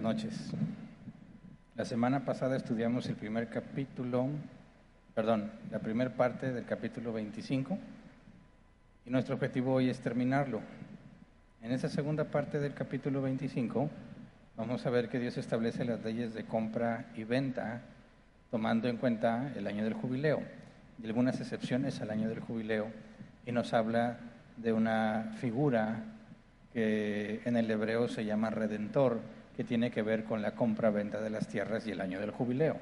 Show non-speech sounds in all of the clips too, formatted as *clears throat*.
Buenas noches. La semana pasada estudiamos el primer capítulo, perdón, la primera parte del capítulo 25 y nuestro objetivo hoy es terminarlo. En esa segunda parte del capítulo 25 vamos a ver que Dios establece las leyes de compra y venta tomando en cuenta el año del jubileo y algunas excepciones al año del jubileo y nos habla de una figura que en el hebreo se llama redentor, que tiene que ver con la compra-venta de las tierras y el año del jubileo.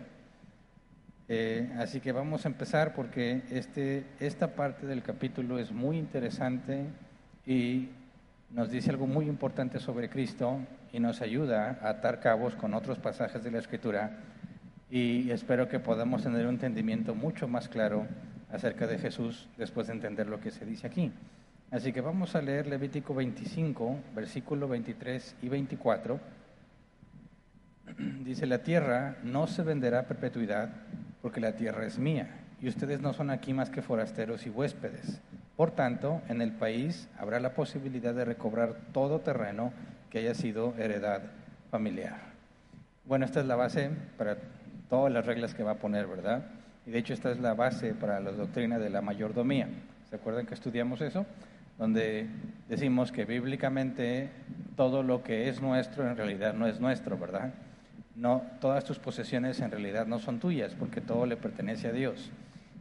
Eh, así que vamos a empezar porque este, esta parte del capítulo es muy interesante y nos dice algo muy importante sobre Cristo y nos ayuda a atar cabos con otros pasajes de la Escritura y espero que podamos tener un entendimiento mucho más claro acerca de Jesús después de entender lo que se dice aquí. Así que vamos a leer Levítico 25, versículo 23 y 24 *clears throat* dice, la tierra no se venderá a perpetuidad porque la tierra es mía y ustedes no son aquí más que forasteros y huéspedes. Por tanto, en el país habrá la posibilidad de recobrar todo terreno que haya sido heredad familiar. Bueno, esta es la base para todas las reglas que va a poner, ¿verdad? Y de hecho esta es la base para la doctrina de la mayordomía. ¿Se acuerdan que estudiamos eso? Donde decimos que bíblicamente todo lo que es nuestro en realidad no es nuestro, ¿verdad? No, todas tus posesiones en realidad no son tuyas, porque todo le pertenece a Dios.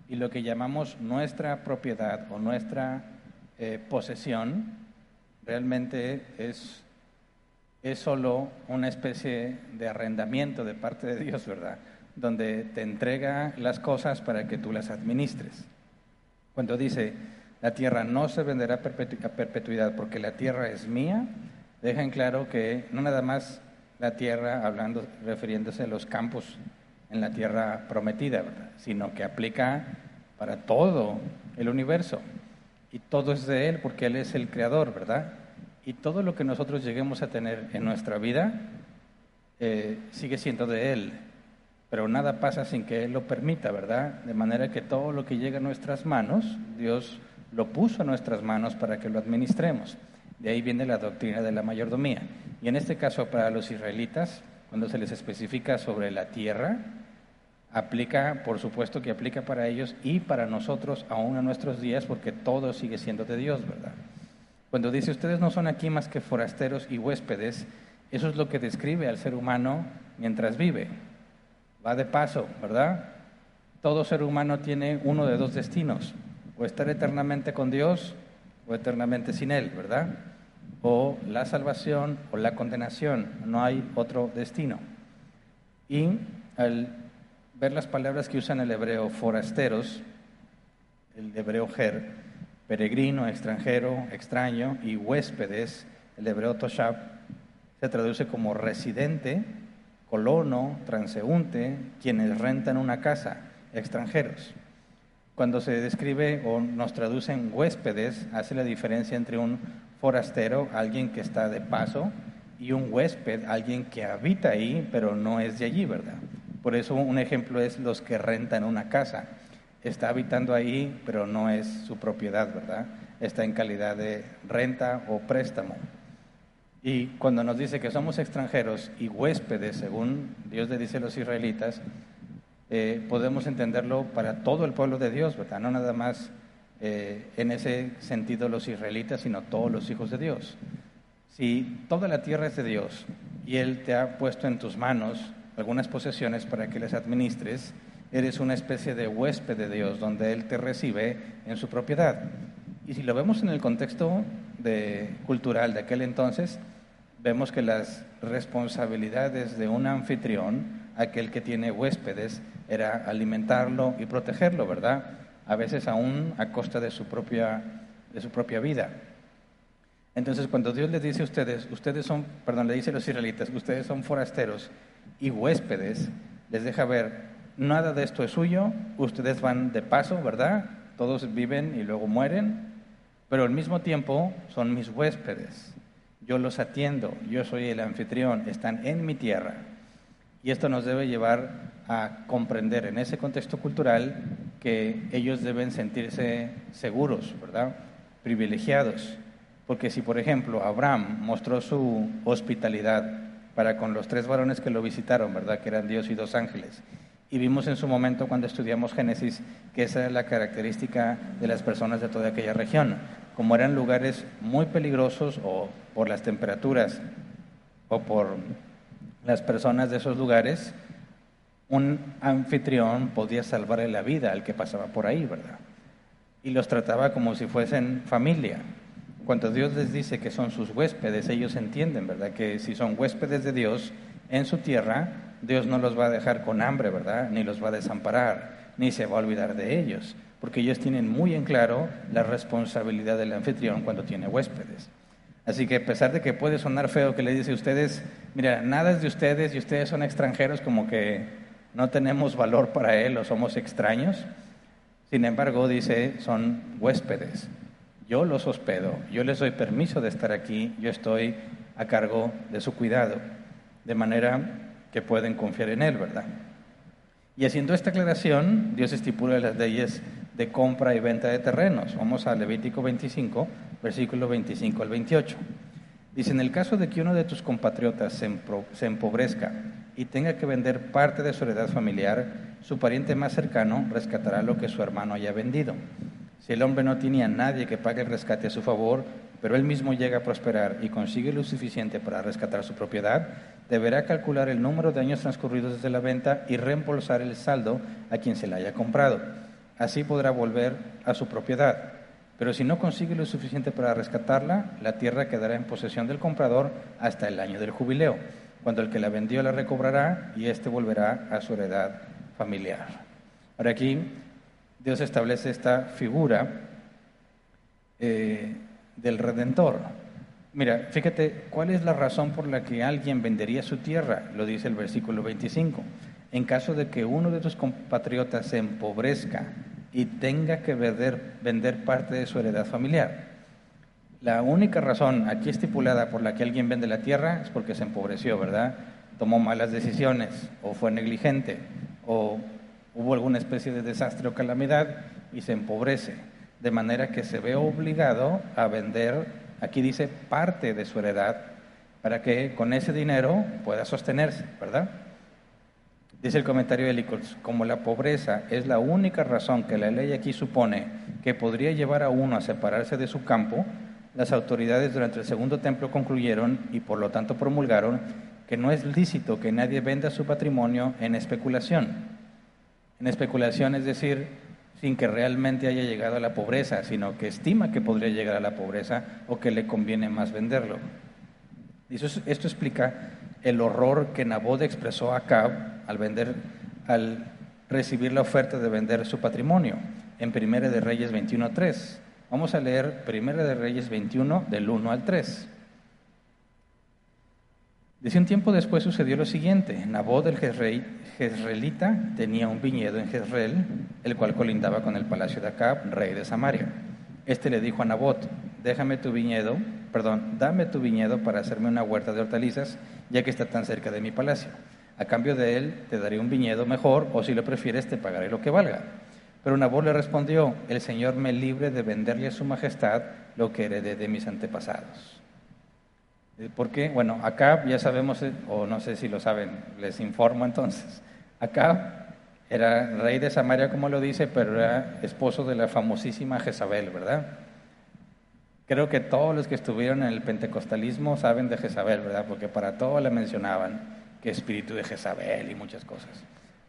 Y lo que llamamos nuestra propiedad o nuestra eh, posesión realmente es, es solo una especie de arrendamiento de parte de Dios, ¿verdad? Donde te entrega las cosas para que tú las administres. Cuando dice, la tierra no se venderá a perpetuidad porque la tierra es mía, deja en claro que no nada más la tierra, hablando, refiriéndose a los campos en la tierra prometida, sino que aplica para todo el universo. Y todo es de Él porque Él es el creador, ¿verdad? Y todo lo que nosotros lleguemos a tener en nuestra vida eh, sigue siendo de Él. Pero nada pasa sin que Él lo permita, ¿verdad? De manera que todo lo que llega a nuestras manos, Dios lo puso a nuestras manos para que lo administremos. De ahí viene la doctrina de la mayordomía. Y en este caso para los israelitas, cuando se les especifica sobre la tierra, aplica, por supuesto que aplica para ellos y para nosotros aún en nuestros días, porque todo sigue siendo de Dios, ¿verdad? Cuando dice, ustedes no son aquí más que forasteros y huéspedes, eso es lo que describe al ser humano mientras vive. Va de paso, ¿verdad? Todo ser humano tiene uno de dos destinos, o estar eternamente con Dios o eternamente sin Él, ¿verdad? O la salvación o la condenación, no hay otro destino. Y al ver las palabras que usan el hebreo forasteros, el hebreo ger, peregrino, extranjero, extraño, y huéspedes, el hebreo toshab, se traduce como residente, colono, transeúnte, quienes rentan una casa, extranjeros. Cuando se describe o nos traducen huéspedes, hace la diferencia entre un forastero, alguien que está de paso, y un huésped, alguien que habita ahí, pero no es de allí, ¿verdad? Por eso un ejemplo es los que rentan una casa. Está habitando ahí, pero no es su propiedad, ¿verdad? Está en calidad de renta o préstamo. Y cuando nos dice que somos extranjeros y huéspedes, según Dios le dice a los israelitas, eh, podemos entenderlo para todo el pueblo de Dios, ¿verdad? No nada más eh, en ese sentido los israelitas, sino todos los hijos de Dios. Si toda la tierra es de Dios y Él te ha puesto en tus manos algunas posesiones para que las administres, eres una especie de huésped de Dios, donde Él te recibe en su propiedad. Y si lo vemos en el contexto de, cultural de aquel entonces, vemos que las responsabilidades de un anfitrión, aquel que tiene huéspedes, era alimentarlo y protegerlo, ¿verdad? A veces aún a costa de su propia, de su propia vida. Entonces, cuando Dios les dice a ustedes, ustedes son, perdón, le dice a los israelitas, ustedes son forasteros y huéspedes, les deja ver, nada de esto es suyo, ustedes van de paso, ¿verdad? Todos viven y luego mueren, pero al mismo tiempo son mis huéspedes. Yo los atiendo, yo soy el anfitrión, están en mi tierra. Y esto nos debe llevar a comprender en ese contexto cultural que ellos deben sentirse seguros, ¿verdad? Privilegiados. Porque si, por ejemplo, Abraham mostró su hospitalidad para con los tres varones que lo visitaron, ¿verdad? Que eran Dios y dos ángeles. Y vimos en su momento cuando estudiamos Génesis que esa era la característica de las personas de toda aquella región. Como eran lugares muy peligrosos o por las temperaturas o por las personas de esos lugares, un anfitrión podía salvarle la vida al que pasaba por ahí, ¿verdad? Y los trataba como si fuesen familia. Cuando Dios les dice que son sus huéspedes, ellos entienden, ¿verdad? Que si son huéspedes de Dios en su tierra, Dios no los va a dejar con hambre, ¿verdad? Ni los va a desamparar, ni se va a olvidar de ellos, porque ellos tienen muy en claro la responsabilidad del anfitrión cuando tiene huéspedes. Así que a pesar de que puede sonar feo que le dice a ustedes, mira, nada es de ustedes y ustedes son extranjeros, como que no tenemos valor para él o somos extraños, sin embargo dice, son huéspedes. Yo los hospedo, yo les doy permiso de estar aquí, yo estoy a cargo de su cuidado, de manera que pueden confiar en él, ¿verdad? Y haciendo esta aclaración, Dios estipula las leyes de compra y venta de terrenos. Vamos a Levítico 25, versículo 25 al 28. Dice, en el caso de que uno de tus compatriotas se empobrezca y tenga que vender parte de su heredad familiar, su pariente más cercano rescatará lo que su hermano haya vendido. Si el hombre no tenía nadie que pague el rescate a su favor, pero él mismo llega a prosperar y consigue lo suficiente para rescatar su propiedad, deberá calcular el número de años transcurridos desde la venta y reembolsar el saldo a quien se la haya comprado. Así podrá volver a su propiedad. Pero si no consigue lo suficiente para rescatarla, la tierra quedará en posesión del comprador hasta el año del jubileo, cuando el que la vendió la recobrará y éste volverá a su heredad familiar. Ahora aquí Dios establece esta figura eh, del redentor. Mira, fíjate, ¿cuál es la razón por la que alguien vendería su tierra? Lo dice el versículo 25. En caso de que uno de tus compatriotas se empobrezca y tenga que vender, vender parte de su heredad familiar. La única razón aquí estipulada por la que alguien vende la tierra es porque se empobreció, ¿verdad? Tomó malas decisiones o fue negligente o hubo alguna especie de desastre o calamidad y se empobrece, de manera que se ve obligado a vender, aquí dice, parte de su heredad para que con ese dinero pueda sostenerse, ¿verdad? Dice el comentario de Licols, como la pobreza es la única razón que la ley aquí supone que podría llevar a uno a separarse de su campo, las autoridades durante el segundo templo concluyeron y por lo tanto promulgaron que no es lícito que nadie venda su patrimonio en especulación. En especulación es decir, sin que realmente haya llegado a la pobreza, sino que estima que podría llegar a la pobreza o que le conviene más venderlo. Esto explica el horror que Nabot expresó a al, vender, al recibir la oferta de vender su patrimonio en Primera de Reyes 21.3. Vamos a leer Primera de Reyes 21 del 1 al 3. Dice un tiempo después sucedió lo siguiente. Nabot el jezreelita tenía un viñedo en Jezreel, el cual colindaba con el palacio de Acab, rey de Samaria. Este le dijo a Nabot, déjame tu viñedo, perdón, dame tu viñedo para hacerme una huerta de hortalizas, ya que está tan cerca de mi palacio. A cambio de él te daré un viñedo mejor, o si lo prefieres te pagaré lo que valga. Pero Nabot le respondió, el Señor me libre de venderle a su majestad lo que heredé de mis antepasados. Eh, ¿Por qué? Bueno, Acab ya sabemos, eh, o no sé si lo saben, les informo entonces. Acab era rey de Samaria, como lo dice, pero era esposo de la famosísima Jezabel, ¿verdad? Creo que todos los que estuvieron en el pentecostalismo saben de Jezabel, ¿verdad? Porque para todo le mencionaban que espíritu de Jezabel y muchas cosas.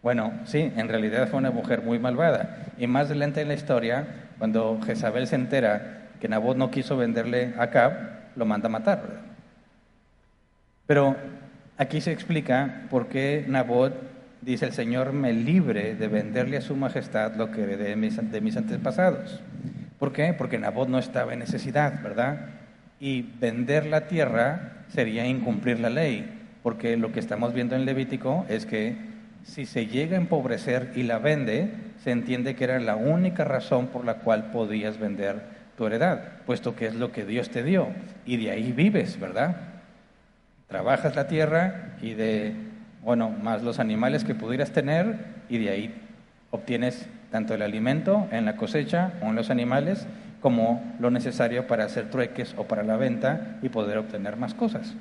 Bueno, sí, en realidad fue una mujer muy malvada. Y más adelante en la historia, cuando Jezabel se entera que Nabot no quiso venderle a Acab, lo manda a matar. Pero aquí se explica por qué Nabot dice el Señor me libre de venderle a su majestad lo que heredé de mis, de mis antepasados. ¿Por qué? Porque Nabot no estaba en necesidad, ¿verdad? Y vender la tierra sería incumplir la ley, porque lo que estamos viendo en Levítico es que si se llega a empobrecer y la vende, se entiende que era la única razón por la cual podías vender tu heredad, puesto que es lo que Dios te dio, y de ahí vives, ¿verdad? Trabajas la tierra y de bueno, más los animales que pudieras tener y de ahí obtienes tanto el alimento en la cosecha o en los animales como lo necesario para hacer trueques o para la venta y poder obtener más cosas.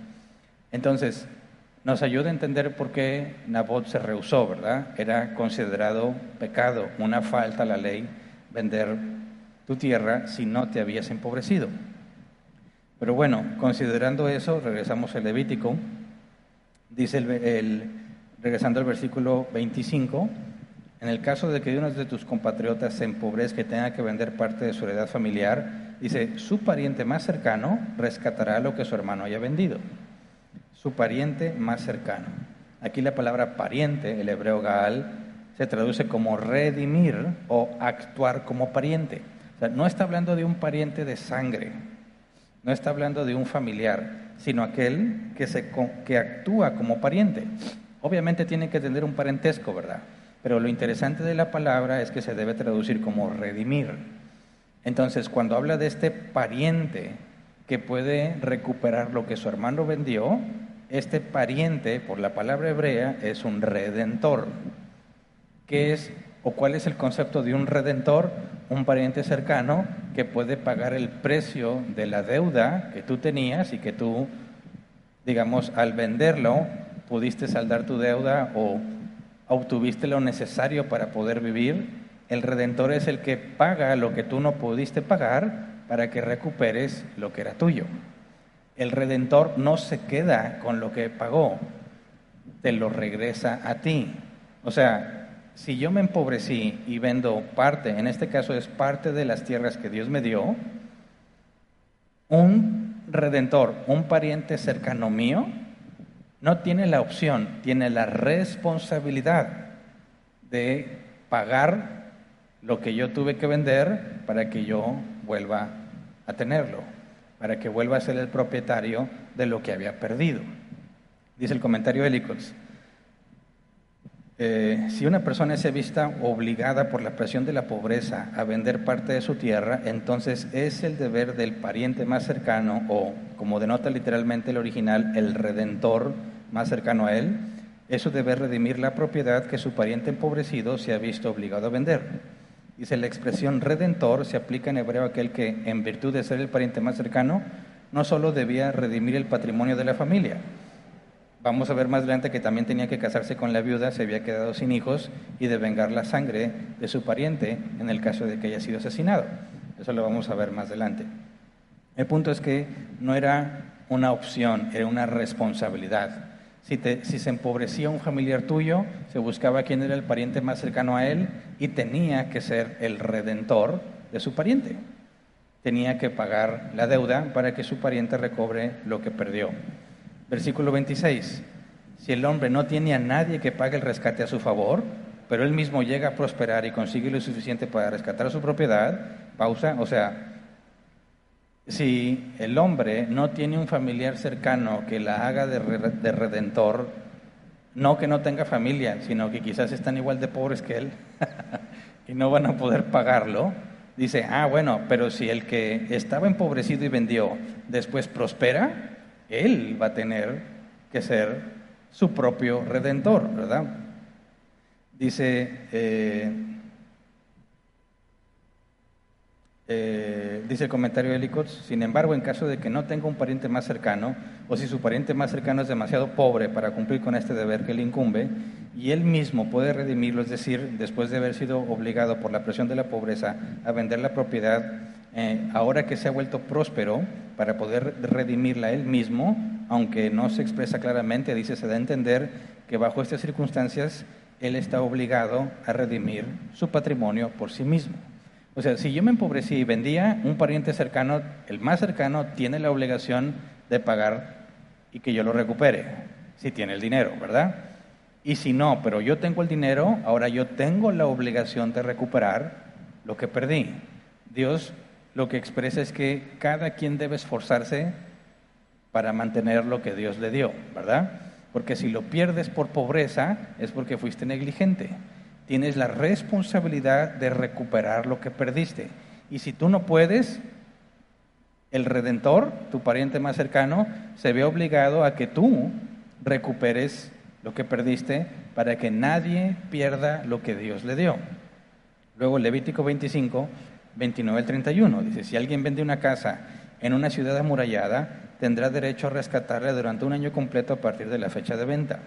Entonces, nos ayuda a entender por qué Nabot se rehusó, ¿verdad? Era considerado pecado, una falta a la ley, vender tu tierra si no te habías empobrecido. Pero bueno, considerando eso, regresamos al Levítico, dice el, regresando al versículo 25, en el caso de que uno de tus compatriotas se empobrezca y tenga que vender parte de su heredad familiar, dice, su pariente más cercano rescatará lo que su hermano haya vendido. Su pariente más cercano. Aquí la palabra pariente, el hebreo gaal, se traduce como redimir o actuar como pariente. O sea, no está hablando de un pariente de sangre, no está hablando de un familiar, sino aquel que, se, que actúa como pariente. Obviamente tiene que tener un parentesco, ¿verdad? Pero lo interesante de la palabra es que se debe traducir como redimir. Entonces, cuando habla de este pariente que puede recuperar lo que su hermano vendió, este pariente, por la palabra hebrea, es un redentor. ¿Qué es o cuál es el concepto de un redentor? Un pariente cercano que puede pagar el precio de la deuda que tú tenías y que tú, digamos, al venderlo, pudiste saldar tu deuda o obtuviste lo necesario para poder vivir. El redentor es el que paga lo que tú no pudiste pagar para que recuperes lo que era tuyo. El redentor no se queda con lo que pagó, te lo regresa a ti. O sea, si yo me empobrecí y vendo parte, en este caso es parte de las tierras que Dios me dio, un redentor, un pariente cercano mío, no tiene la opción, tiene la responsabilidad de pagar lo que yo tuve que vender para que yo vuelva a tenerlo, para que vuelva a ser el propietario de lo que había perdido. Dice el comentario de. Eh, si una persona se vista obligada por la presión de la pobreza a vender parte de su tierra, entonces es el deber del pariente más cercano o, como denota literalmente el original, el redentor más cercano a él, eso debe redimir la propiedad que su pariente empobrecido se ha visto obligado a vender. Dice, la expresión redentor se aplica en hebreo a aquel que, en virtud de ser el pariente más cercano, no solo debía redimir el patrimonio de la familia, Vamos a ver más adelante que también tenía que casarse con la viuda, se había quedado sin hijos y de vengar la sangre de su pariente en el caso de que haya sido asesinado. Eso lo vamos a ver más adelante. El punto es que no era una opción, era una responsabilidad. Si, se empobrecía un familiar tuyo, se buscaba quién era el pariente más cercano a él y tenía que ser el redentor de su pariente. Tenía que pagar la deuda para que su pariente recobre lo que perdió. Versículo 26. Si el hombre no tiene a nadie que pague el rescate a su favor, pero él mismo llega a prosperar y consigue lo suficiente para rescatar su propiedad, pausa, o sea, si el hombre no tiene un familiar cercano que la haga de, de redentor, no que no tenga familia, sino que quizás están igual de pobres que él *laughs* y no van a poder pagarlo, dice, ah, bueno, pero si el que estaba empobrecido y vendió después prospera, él va a tener que ser su propio redentor, ¿verdad? Dice, eh, eh, dice el comentario de Licots, sin embargo, en caso de que no tenga un pariente más cercano, o si su pariente más cercano es demasiado pobre para cumplir con este deber que le incumbe, y él mismo puede redimirlo, es decir, después de haber sido obligado por la presión de la pobreza a vender la propiedad, eh, ahora que se ha vuelto próspero, para poder redimirla él mismo, aunque no se expresa claramente, dice, se da a entender que bajo estas circunstancias él está obligado a redimir su patrimonio por sí mismo. O sea, si yo me empobrecí y vendía, un pariente cercano, el más cercano, tiene la obligación de pagar y que yo lo recupere, si tiene el dinero, ¿verdad? Y si no, pero yo tengo el dinero, ahora yo tengo la obligación de recuperar lo que perdí. Dios lo que expresa es que cada quien debe esforzarse para mantener lo que Dios le dio, ¿verdad? Porque si lo pierdes por pobreza es porque fuiste negligente. Tienes la responsabilidad de recuperar lo que perdiste. Y si tú no puedes, el redentor, tu pariente más cercano, se ve obligado a que tú recuperes lo que perdiste para que nadie pierda lo que Dios le dio. Luego Levítico 25 29 al 31. Dice, si alguien vende una casa en una ciudad amurallada, tendrá derecho a rescatarla durante un año completo a partir de la fecha de venta.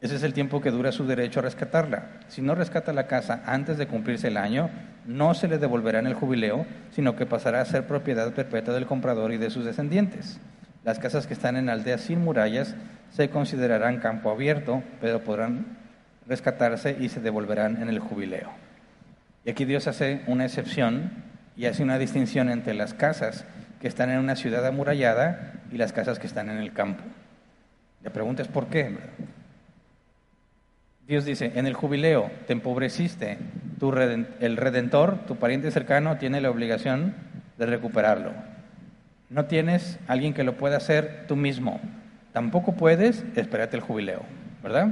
Ese es el tiempo que dura su derecho a rescatarla. Si no rescata la casa antes de cumplirse el año, no se le devolverá en el jubileo, sino que pasará a ser propiedad perpetua del comprador y de sus descendientes. Las casas que están en aldeas sin murallas se considerarán campo abierto, pero podrán rescatarse y se devolverán en el jubileo. Y aquí Dios hace una excepción y hace una distinción entre las casas que están en una ciudad amurallada y las casas que están en el campo. La pregunta es ¿por qué? Dios dice, en el jubileo te empobreciste, tu el redentor, tu pariente cercano, tiene la obligación de recuperarlo. No tienes alguien que lo pueda hacer tú mismo. Tampoco puedes, espérate el jubileo, ¿verdad?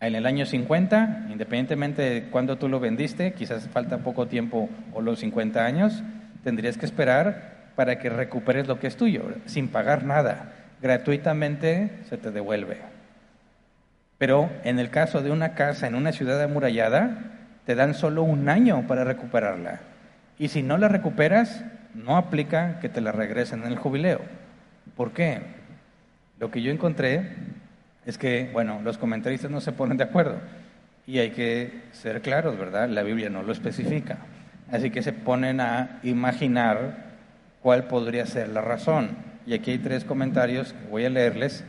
En el año 50, independientemente de cuándo tú lo vendiste, quizás falta poco tiempo o los 50 años, tendrías que esperar para que recuperes lo que es tuyo, sin pagar nada. Gratuitamente se te devuelve. Pero en el caso de una casa en una ciudad amurallada, te dan solo un año para recuperarla. Y si no la recuperas, no aplica que te la regresen en el jubileo. ¿Por qué? Lo que yo encontré es que, bueno, los comentaristas no se ponen de acuerdo. Y hay que ser claros, ¿verdad? La Biblia no lo especifica. Así que se ponen a imaginar cuál podría ser la razón. Y aquí hay tres comentarios que voy a leerles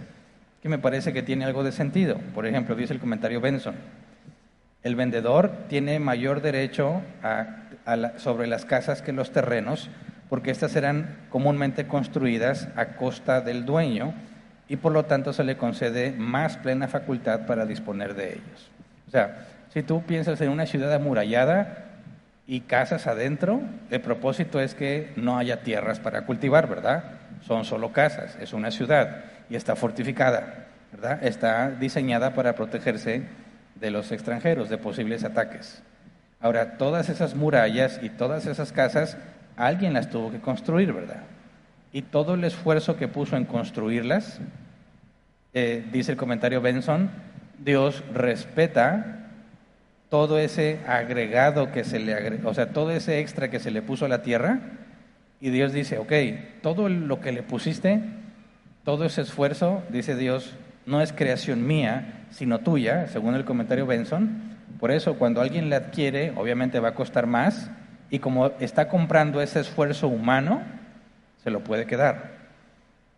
que me parece que tiene algo de sentido. Por ejemplo, dice el comentario Benson, el vendedor tiene mayor derecho sobre las casas que los terrenos, porque éstas serán comúnmente construidas a costa del dueño y por lo tanto se le concede más plena facultad para disponer de ellos. O sea, si tú piensas en una ciudad amurallada y casas adentro, el propósito es que no haya tierras para cultivar, ¿verdad? Son solo casas, es una ciudad y está fortificada, ¿verdad? Está diseñada para protegerse de los extranjeros, de posibles ataques. Ahora, todas esas murallas y todas esas casas, alguien las tuvo que construir, ¿verdad? Y todo el esfuerzo que puso en construirlas, eh, dice el comentario Benson, Dios respeta todo ese agregado que se le agregó, o sea, todo ese extra que se le puso a la tierra, y Dios dice, ok, todo lo que le pusiste todo ese esfuerzo, dice Dios, no es creación mía, sino tuya, según el comentario Benson. Por eso, cuando alguien le adquiere, obviamente va a costar más, y como está comprando ese esfuerzo humano, se lo puede quedar.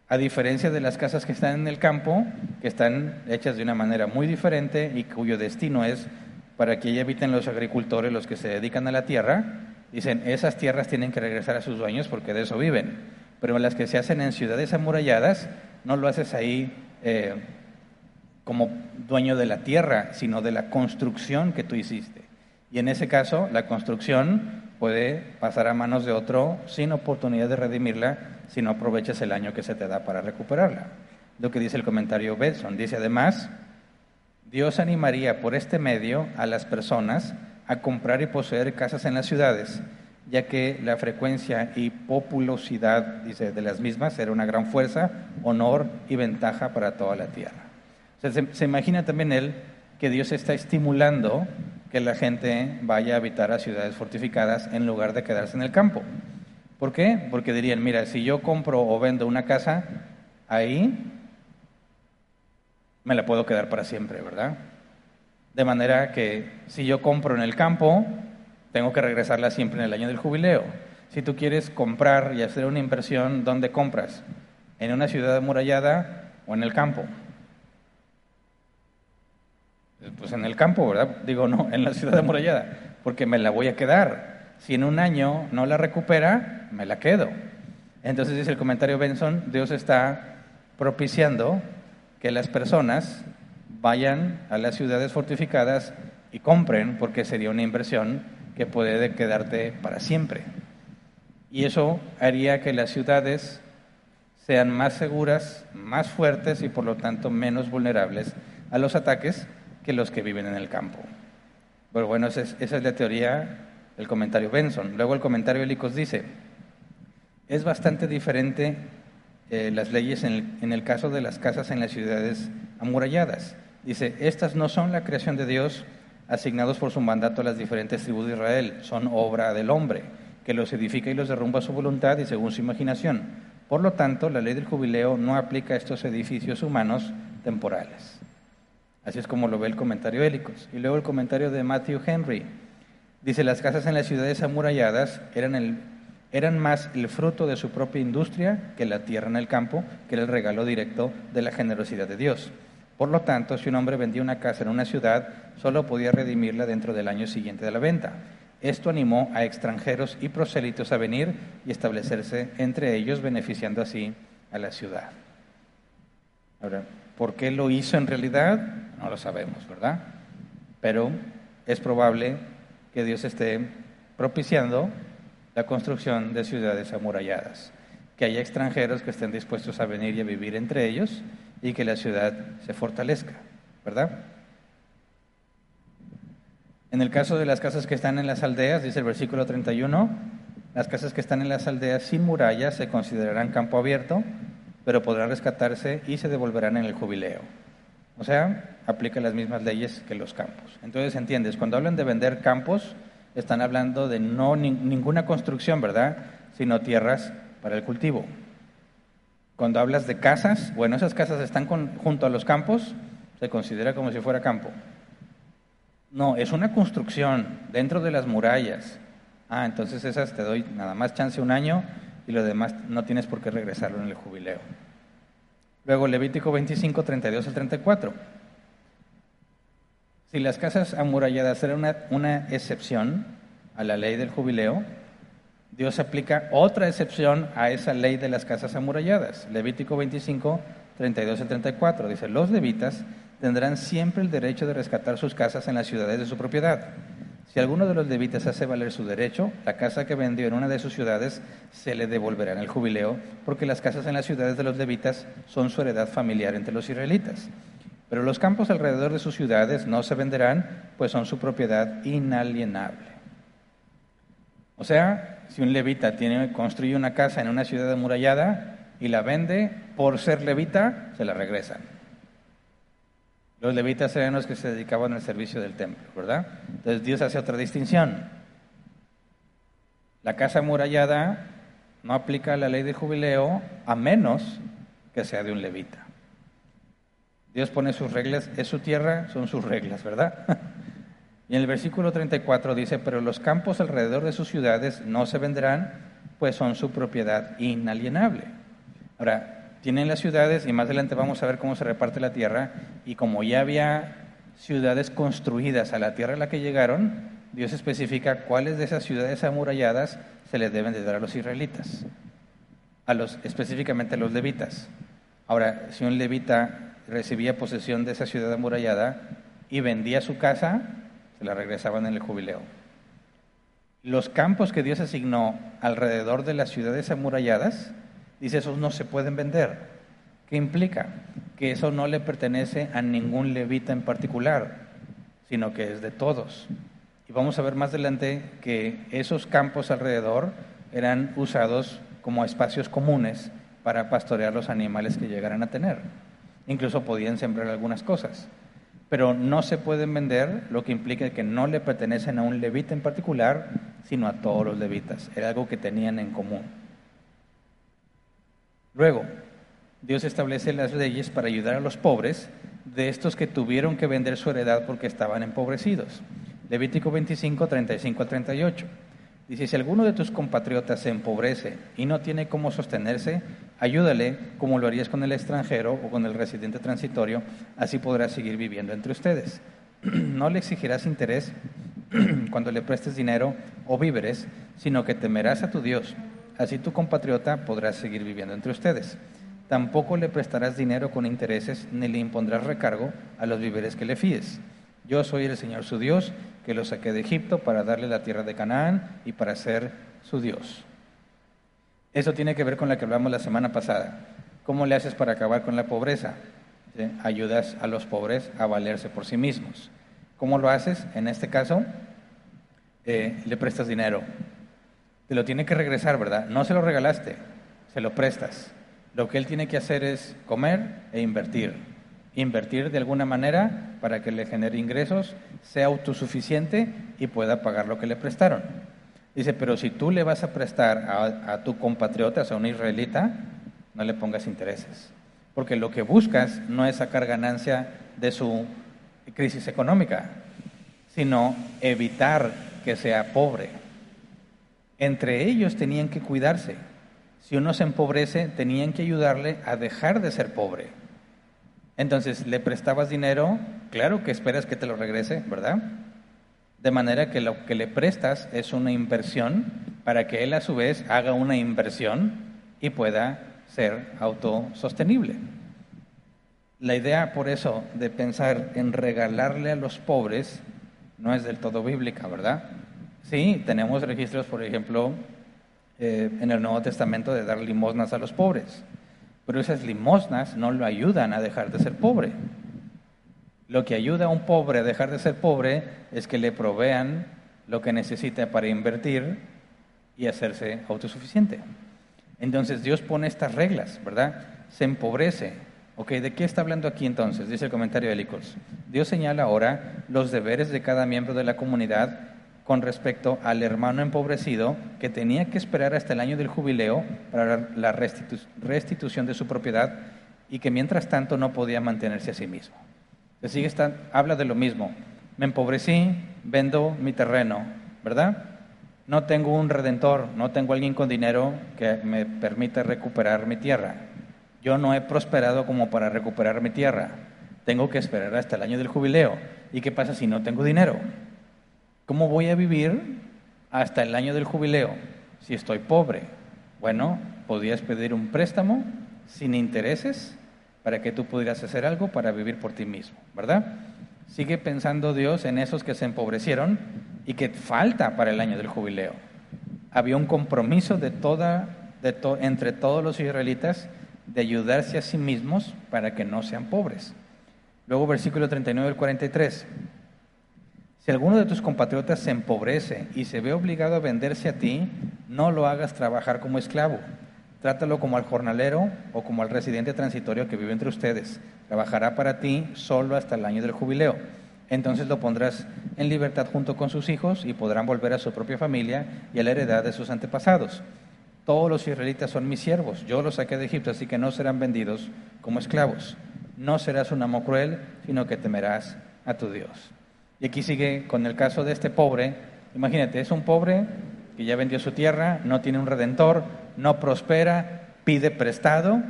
A diferencia de las casas que están en el campo, que están hechas de una manera muy diferente y cuyo destino es para que eviten los agricultores, los que se dedican a la tierra, dicen, esas tierras tienen que regresar a sus dueños porque de eso viven pero las que se hacen en ciudades amuralladas, no lo haces ahí eh, como dueño de la tierra, sino de la construcción que tú hiciste. Y en ese caso, la construcción puede pasar a manos de otro sin oportunidad de redimirla si no aprovechas el año que se te da para recuperarla. Lo que dice el comentario Benson. Dice además, Dios animaría por este medio a las personas a comprar y poseer casas en las ciudades ya que la frecuencia y populosidad, dice, de las mismas era una gran fuerza, honor y ventaja para toda la tierra. se, imagina también él que Dios está estimulando que la gente vaya a habitar a ciudades fortificadas en lugar de quedarse en el campo. ¿Por qué? Porque dirían, mira, si yo compro o vendo una casa, ahí me la puedo quedar para siempre, ¿verdad? De manera que si yo compro en el campo, tengo que regresarla siempre en el año del jubileo. Si tú quieres comprar y hacer una inversión, ¿dónde compras? ¿En una ciudad amurallada o en el campo? Pues en el campo, ¿verdad? Digo, no, en la ciudad amurallada, porque me la voy a quedar. Si en un año no la recupera, me la quedo. Entonces dice el comentario Benson, Dios está propiciando que las personas vayan a las ciudades fortificadas y compren, porque sería una inversión que puede quedarte para siempre. Y eso haría que las ciudades sean más seguras, más fuertes y por lo tanto menos vulnerables a los ataques que los que viven en el campo. Pero bueno, esa es, la teoría del comentario Benson. Luego el comentario Helicos dice, es bastante diferente eh, las leyes en el caso de las casas en las ciudades amuralladas. Dice, estas no son la creación de Dios, asignados por su mandato a las diferentes tribus de Israel. Son obra del hombre, que los edifica y los derrumba a su voluntad y según su imaginación. Por lo tanto, la ley del jubileo no aplica a estos edificios humanos temporales. Así es como lo ve el comentario Hélicos. Y luego el comentario de Matthew Henry. Dice, las casas en las ciudades amuralladas eran, el, eran más el fruto de su propia industria que la tierra en el campo, que era el regalo directo de la generosidad de Dios. Por lo tanto, si un hombre vendía una casa en una ciudad, solo podía redimirla dentro del año siguiente de la venta. Esto animó a extranjeros y prosélitos a venir y establecerse entre ellos, beneficiando así a la ciudad. Ahora, ¿por qué lo hizo en realidad? No lo sabemos, ¿verdad? Pero es probable que Dios esté propiciando la construcción de ciudades amuralladas, que haya extranjeros que estén dispuestos a venir y a vivir entre ellos y que la ciudad se fortalezca, ¿verdad? En el caso de las casas que están en las aldeas, dice el versículo 31, las casas que están en las aldeas sin murallas se considerarán campo abierto, pero podrán rescatarse y se devolverán en el jubileo. O sea, aplica las mismas leyes que los campos. Entonces, entiendes, cuando hablan de vender campos, están hablando de no ninguna construcción, ¿verdad? Sino tierras para el cultivo. Cuando hablas de casas, bueno, esas casas están junto a los campos, se considera como si fuera campo. No, es una construcción dentro de las murallas. Ah, entonces esas te doy nada más chance un año y lo demás no tienes por qué regresarlo en el jubileo. Luego Levítico 25, 32 al 34. Si las casas amuralladas eran una, una excepción a la ley del jubileo, Dios aplica otra excepción a esa ley de las casas amuralladas. Levítico 25, 32 al 34. Dice, los levitas tendrán siempre el derecho de rescatar sus casas en las ciudades de su propiedad. Si alguno de los levitas hace valer su derecho, la casa que vendió en una de sus ciudades se le devolverá en el jubileo, porque las casas en las ciudades de los levitas son su heredad familiar entre los israelitas. Pero los campos alrededor de sus ciudades no se venderán, pues son su propiedad inalienable. O sea, si un levita tiene, construye una casa en una ciudad amurallada y la vende, por ser levita, se la regresan. Los levitas eran los que se dedicaban al servicio del templo, ¿verdad? Entonces Dios hace otra distinción. La casa amurallada no aplica la ley de jubileo a menos que sea de un levita. Dios pone sus reglas, es su tierra, son sus reglas, ¿verdad? *laughs* Y en el versículo 34 dice, pero los campos alrededor de sus ciudades no se venderán, pues son su propiedad inalienable. Ahora, tienen las ciudades y más adelante vamos a ver cómo se reparte la tierra y como ya había ciudades construidas a la tierra a la que llegaron, Dios especifica cuáles de esas ciudades amuralladas se les deben de dar a los israelitas, a los, específicamente a los levitas. Ahora, si un levita recibía posesión de esa ciudad amurallada y vendía su casa, se la regresaban en el jubileo. Los campos que Dios asignó alrededor de las ciudades amuralladas, Dice, esos no se pueden vender. ¿Qué implica? Que eso no le pertenece a ningún levita en particular, sino que es de todos. Y vamos a ver más adelante que esos campos alrededor eran usados como espacios comunes para pastorear los animales que llegaran a tener. Incluso podían sembrar algunas cosas. Pero no se pueden vender, lo que implica que no le pertenecen a un levita en particular, sino a todos los levitas. Era algo que tenían en común. Luego, Dios establece las leyes para ayudar a los pobres de estos que tuvieron que vender su heredad porque estaban empobrecidos. Levítico 25, 35 a 38. Dice, si alguno de tus compatriotas se empobrece y no tiene cómo sostenerse, ayúdale como lo harías con el extranjero o con el residente transitorio, así podrás seguir viviendo entre ustedes. *clears throat* No le exigirás interés *clears throat* cuando le prestes dinero o víveres, sino que temerás a tu Dios Así tu compatriota podrá seguir viviendo entre ustedes. Tampoco le prestarás dinero con intereses ni le impondrás recargo a los víveres que le fíes. Yo soy el Señor su Dios, que lo saqué de Egipto para darle la tierra de Canaán y para ser su Dios. Eso tiene que ver con lo que hablamos la semana pasada. ¿Cómo le haces para acabar con la pobreza? Ayudas a los pobres a valerse por sí mismos. ¿Cómo lo haces? En este caso, eh, le prestas dinero te lo tiene que regresar, ¿verdad? No se lo regalaste, se lo prestas. Lo que él tiene que hacer es comer e invertir. Invertir de alguna manera para que le genere ingresos, sea autosuficiente y pueda pagar lo que le prestaron. Dice, pero si tú le vas a prestar a, tu compatriota, a un israelita, no le pongas intereses. Porque lo que buscas no es sacar ganancia de su crisis económica, sino evitar que sea pobre. Entre ellos tenían que cuidarse. Si uno se empobrece, tenían que ayudarle a dejar de ser pobre. Entonces, le prestabas dinero, claro que esperas que te lo regrese, ¿verdad? De manera que lo que le prestas es una inversión para que él a su vez haga una inversión y pueda ser autosostenible. La idea, por eso, de pensar en regalarle a los pobres no es del todo bíblica, ¿verdad? Sí, tenemos registros, por ejemplo, eh, en el Nuevo Testamento de dar limosnas a los pobres, pero esas limosnas no lo ayudan a dejar de ser pobre. Lo que ayuda a un pobre a dejar de ser pobre es que le provean lo que necesita para invertir y hacerse autosuficiente. Entonces Dios pone estas reglas, ¿verdad? Se empobrece. Ok, ¿de qué está hablando aquí entonces? Dice el comentario de Licos. Dios señala ahora los deberes de cada miembro de la comunidad con respecto al hermano empobrecido que tenía que esperar hasta el año del jubileo para la restitución de su propiedad y que mientras tanto no podía mantenerse a sí mismo. Se sigue habla de lo mismo. Me empobrecí, vendo mi terreno, ¿verdad? no tengo un redentor, no tengo alguien con dinero que me permita recuperar mi tierra. Yo no he prosperado como para recuperar mi tierra. Tengo que esperar hasta el año del jubileo. ¿Y qué pasa si no tengo dinero? ¿Cómo voy a vivir hasta el año del jubileo si estoy pobre? Bueno, podrías pedir un préstamo sin intereses para que tú pudieras hacer algo para vivir por ti mismo, ¿verdad? Sigue pensando Dios en esos que se empobrecieron y que falta para el año del jubileo. Había un compromiso de toda, de entre todos los israelitas de ayudarse a sí mismos para que no sean pobres. Luego versículo 39 al 43. Si alguno de tus compatriotas se empobrece y se ve obligado a venderse a ti, no lo hagas trabajar como esclavo. Trátalo como al jornalero o como al residente transitorio que vive entre ustedes. Trabajará para ti solo hasta el año del jubileo. Entonces lo pondrás en libertad junto con sus hijos y podrán volver a su propia familia y a la heredad de sus antepasados. Todos los israelitas son mis siervos. Yo los saqué de Egipto, así que no serán vendidos como esclavos. No serás un amo cruel, sino que temerás a tu Dios. Y aquí sigue con el caso de este pobre. Imagínate, es un pobre que ya vendió su tierra, no tiene un redentor, no prospera, pide prestado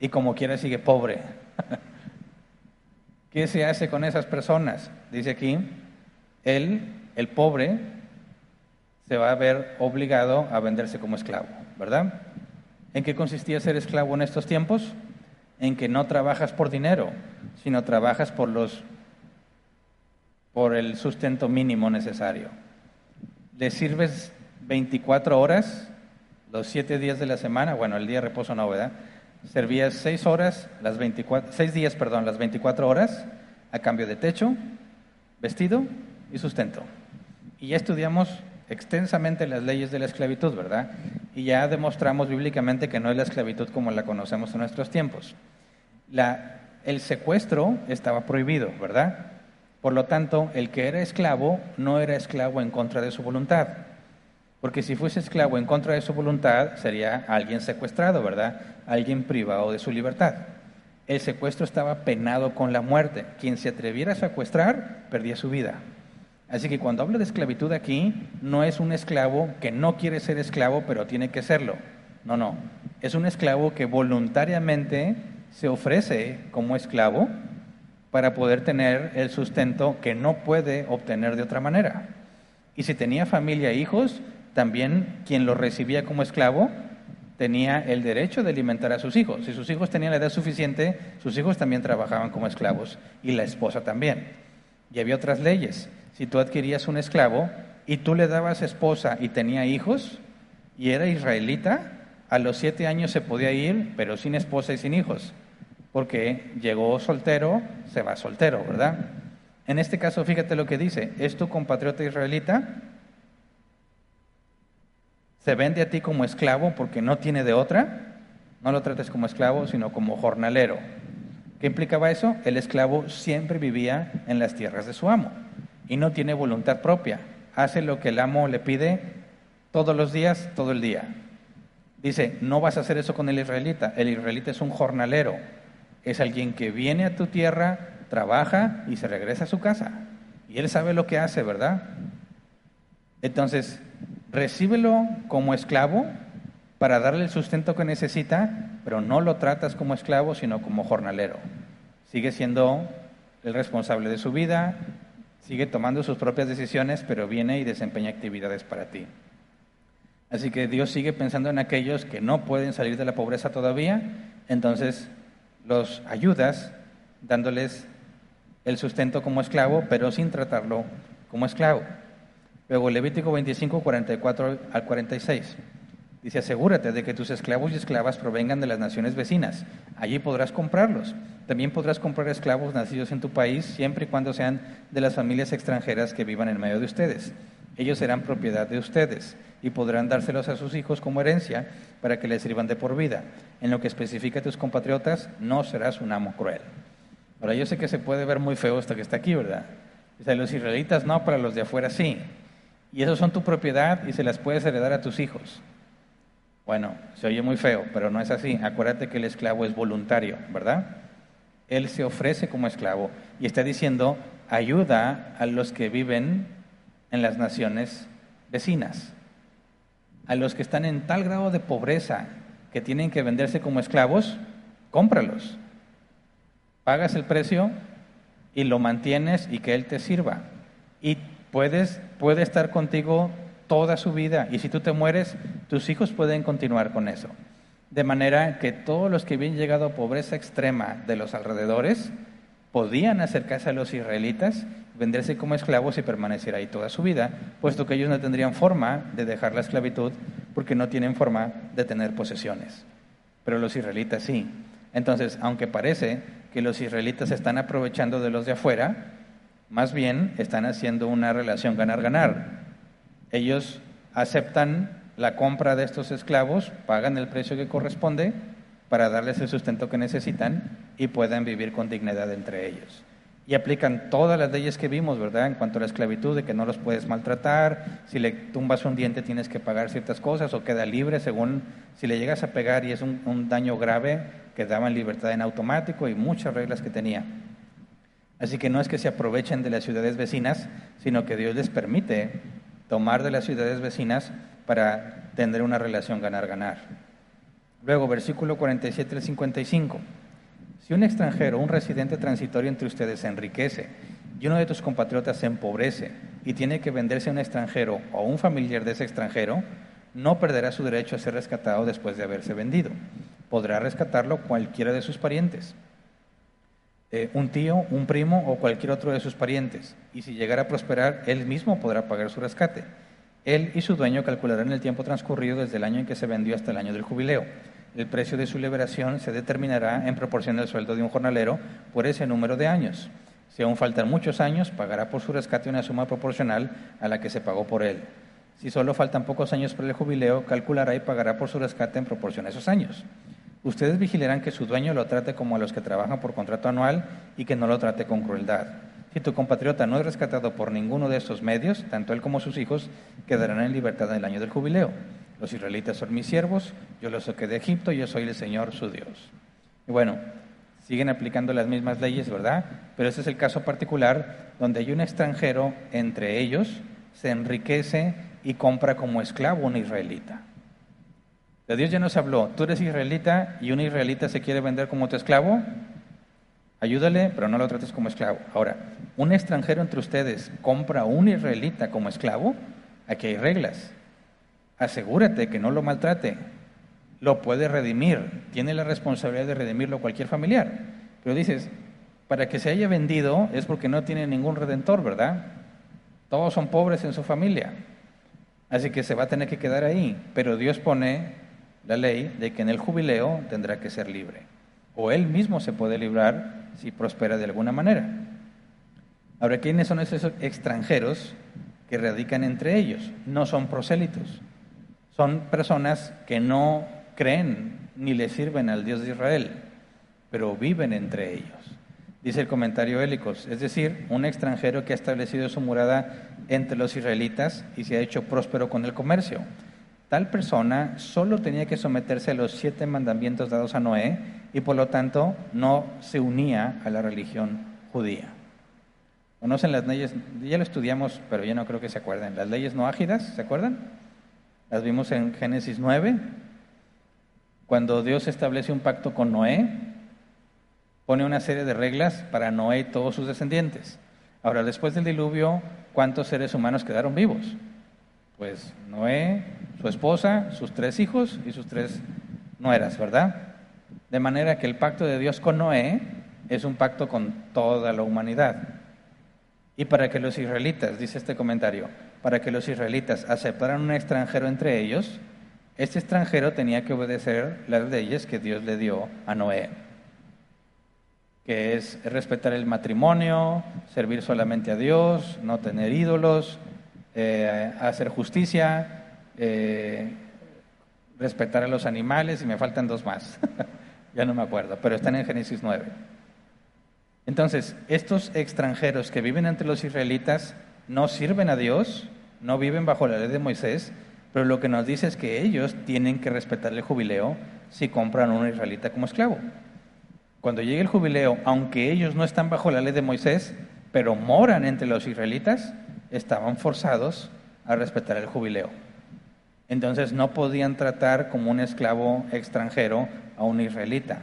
y como quiera sigue pobre. *laughs* ¿Qué se hace con esas personas? Dice aquí, él, el pobre, se va a ver obligado a venderse como esclavo, ¿verdad? ¿En qué consistía ser esclavo en estos tiempos? En que no trabajas por dinero, sino trabajas por los por el sustento mínimo necesario. Le sirves 24 horas, los 7 días de la semana, bueno, el día de reposo no, ¿verdad? servías seis horas, las 24, seis días, perdón, las 24 horas a cambio de techo, vestido y sustento. Y ya estudiamos extensamente las leyes de la esclavitud, ¿verdad? Y ya demostramos bíblicamente que no es la esclavitud como la conocemos en nuestros tiempos. El secuestro estaba prohibido, ¿verdad? Por lo tanto, el que era esclavo no era esclavo en contra de su voluntad. Porque si fuese esclavo en contra de su voluntad, sería alguien secuestrado, ¿verdad? Alguien privado de su libertad. El secuestro estaba penado con la muerte. Quien se atreviera a secuestrar perdía su vida. Así que cuando hablo de esclavitud aquí, no es un esclavo que no quiere ser esclavo, pero tiene que serlo. No, no. Es un esclavo que voluntariamente se ofrece como esclavo para poder tener el sustento que no puede obtener de otra manera. Y si tenía familia e hijos, también quien lo recibía como esclavo tenía el derecho de alimentar a sus hijos. Si sus hijos tenían la edad suficiente, sus hijos también trabajaban como esclavos y la esposa también. Y había otras leyes. Si tú adquirías un esclavo y tú le dabas esposa y tenía hijos y era israelita, a los siete años se podía ir, pero sin esposa y sin hijos, porque llegó soltero, se va soltero, ¿verdad? En este caso, fíjate lo que dice, es tu compatriota israelita, se vende a ti como esclavo porque no tiene de otra, no lo trates como esclavo, sino como jornalero. ¿Qué implicaba eso? El esclavo siempre vivía en las tierras de su amo y no tiene voluntad propia. Hace lo que el amo le pide todos los días, todo el día. Dice, no vas a hacer eso con el israelita. El israelita es un jornalero. Es alguien que viene a tu tierra, trabaja y se regresa a su casa. Y él sabe lo que hace, ¿verdad? Entonces, recíbelo como esclavo para darle el sustento que necesita, pero no lo tratas como esclavo, sino como jornalero. Sigue siendo el responsable de su vida, sigue tomando sus propias decisiones, pero viene y desempeña actividades para ti. Así que Dios sigue pensando en aquellos que no pueden salir de la pobreza todavía, entonces los ayudas dándoles el sustento como esclavo, pero sin tratarlo como esclavo. Luego Levítico 25, 44 al 46. Dice, asegúrate de que tus esclavos y esclavas provengan de las naciones vecinas. Allí podrás comprarlos. También podrás comprar esclavos nacidos en tu país, siempre y cuando sean de las familias extranjeras que vivan en medio de ustedes. Ellos serán propiedad de ustedes y podrán dárselos a sus hijos como herencia para que les sirvan de por vida. En lo que especifica a tus compatriotas, no serás un amo cruel. Ahora, yo sé que se puede ver muy feo hasta que está aquí, ¿verdad? O los israelitas no, para los de afuera sí. Y esos son tu propiedad y se las puedes heredar a tus hijos. Bueno, se oye muy feo, pero no es así. Acuérdate que el esclavo es voluntario, ¿verdad? Él se ofrece como esclavo y está diciendo, ayuda a los que viven en las naciones vecinas, a los que están en tal grado de pobreza que tienen que venderse como esclavos, cómpralos. Pagas el precio y lo mantienes y que Él te sirva. Y puedes, puede estar contigo toda su vida. Y si tú te mueres, tus hijos pueden continuar con eso. De manera que todos los que habían llegado a pobreza extrema de los alrededores podían acercarse a los israelitas venderse como esclavos y permanecer ahí toda su vida, puesto que ellos no tendrían forma de dejar la esclavitud porque no tienen forma de tener posesiones. Pero los israelitas sí. Entonces, aunque parece que los israelitas están aprovechando de los de afuera, más bien están haciendo una relación ganar-ganar. Ellos aceptan la compra de estos esclavos, pagan el precio que corresponde para darles el sustento que necesitan y puedan vivir con dignidad entre ellos y aplican todas las leyes que vimos, ¿verdad? En cuanto a la esclavitud, de que no los puedes maltratar, si le tumbas un diente tienes que pagar ciertas cosas o queda libre según si le llegas a pegar y es un, daño grave, quedaba en libertad en automático y muchas reglas que tenía. Así que no es que se aprovechen de las ciudades vecinas, sino que Dios les permite tomar de las ciudades vecinas para tener una relación ganar-ganar. Luego, versículo 47 al 55. Si un extranjero, un residente transitorio entre ustedes se enriquece y uno de tus compatriotas se empobrece y tiene que venderse a un extranjero o a un familiar de ese extranjero, no perderá su derecho a ser rescatado después de haberse vendido. Podrá rescatarlo cualquiera de sus parientes, eh, un tío, un primo o cualquier otro de sus parientes. Y si llegara a prosperar, él mismo podrá pagar su rescate. Él y su dueño calcularán el tiempo transcurrido desde el año en que se vendió hasta el año del jubileo el precio de su liberación se determinará en proporción al sueldo de un jornalero por ese número de años. Si aún faltan muchos años, pagará por su rescate una suma proporcional a la que se pagó por él. Si solo faltan pocos años para el jubileo, calculará y pagará por su rescate en proporción a esos años. Ustedes vigilarán que su dueño lo trate como a los que trabajan por contrato anual y que no lo trate con crueldad. Si tu compatriota no es rescatado por ninguno de estos medios, tanto él como sus hijos quedarán en libertad en el año del jubileo. Los israelitas son mis siervos, yo los saqué de Egipto, yo soy el Señor su Dios. Y bueno, siguen aplicando las mismas leyes, ¿verdad? Pero este es el caso particular donde hay un extranjero entre ellos, se enriquece y compra como esclavo un israelita. De Dios ya nos habló, tú eres israelita y un israelita se quiere vender como tu esclavo, ayúdale, pero no lo trates como esclavo. Ahora, un extranjero entre ustedes compra un israelita como esclavo, aquí hay reglas asegúrate que no lo maltrate. Lo puede redimir, tiene la responsabilidad de redimirlo cualquier familiar. Pero dices, para que se haya vendido es porque no tiene ningún redentor, ¿verdad? Todos son pobres en su familia. Así que se va a tener que quedar ahí. Pero Dios pone la ley de que en el jubileo tendrá que ser libre. O él mismo se puede librar si prospera de alguna manera. Ahora, ¿quiénes son esos extranjeros que radican entre ellos? No son prosélitos son personas que no creen ni le sirven al Dios de Israel, pero viven entre ellos. Dice el comentario Hélicos, es decir, un extranjero que ha establecido su morada entre los israelitas y se ha hecho próspero con el comercio. Tal persona solo tenía que someterse a los siete mandamientos dados a Noé y por lo tanto no se unía a la religión judía. ¿Conocen las leyes? Ya lo estudiamos, pero ya no creo que se acuerden. Las leyes no ágidas, ¿se acuerdan? Las vimos en Génesis 9, cuando Dios establece un pacto con Noé, pone una serie de reglas para Noé y todos sus descendientes. Ahora, después del diluvio, ¿cuántos seres humanos quedaron vivos? Pues Noé, su esposa, sus tres hijos y sus tres nueras, ¿verdad? De manera que el pacto de Dios con Noé es un pacto con toda la humanidad. Y para que los israelitas, dice este comentario, para que los israelitas aceptaran un extranjero entre ellos, este extranjero tenía que obedecer las leyes que Dios le dio a Noé, que es respetar el matrimonio, servir solamente a Dios, no tener ídolos, eh, hacer justicia, eh, respetar a los animales y me faltan dos más. *laughs* ya no me acuerdo, pero están en Génesis 9. Entonces, estos extranjeros que viven entre los israelitas no sirven a Dios, no viven bajo la ley de Moisés, pero lo que nos dice es que ellos tienen que respetar el jubileo si compran a un israelita como esclavo. Cuando llegue el jubileo, aunque ellos no están bajo la ley de Moisés, pero moran entre los israelitas, estaban forzados a respetar el jubileo. Entonces no podían tratar como un esclavo extranjero a un israelita.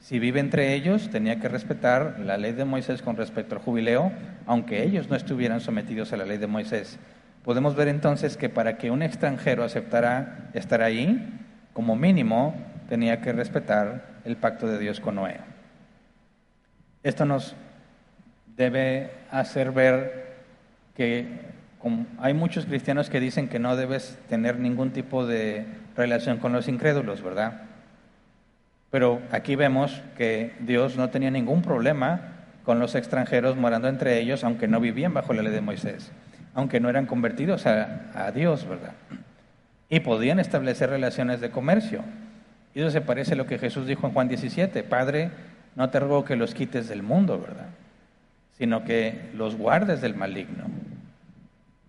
Si vive entre ellos, tenía que respetar la ley de Moisés con respecto al jubileo, aunque ellos no estuvieran sometidos a la ley de Moisés. Podemos ver entonces que para que un extranjero aceptara estar ahí, como mínimo, tenía que respetar el pacto de Dios con Noé. Esto nos debe hacer ver que hay muchos cristianos que dicen que no debes tener ningún tipo de relación con los incrédulos, ¿verdad? Pero aquí vemos que Dios no tenía ningún problema con los extranjeros morando entre ellos, aunque no vivían bajo la ley de Moisés aunque no eran convertidos a, Dios, ¿verdad? Y podían establecer relaciones de comercio. Y eso se parece a lo que Jesús dijo en Juan 17, Padre, no te ruego que los quites del mundo, ¿verdad? Sino que los guardes del maligno.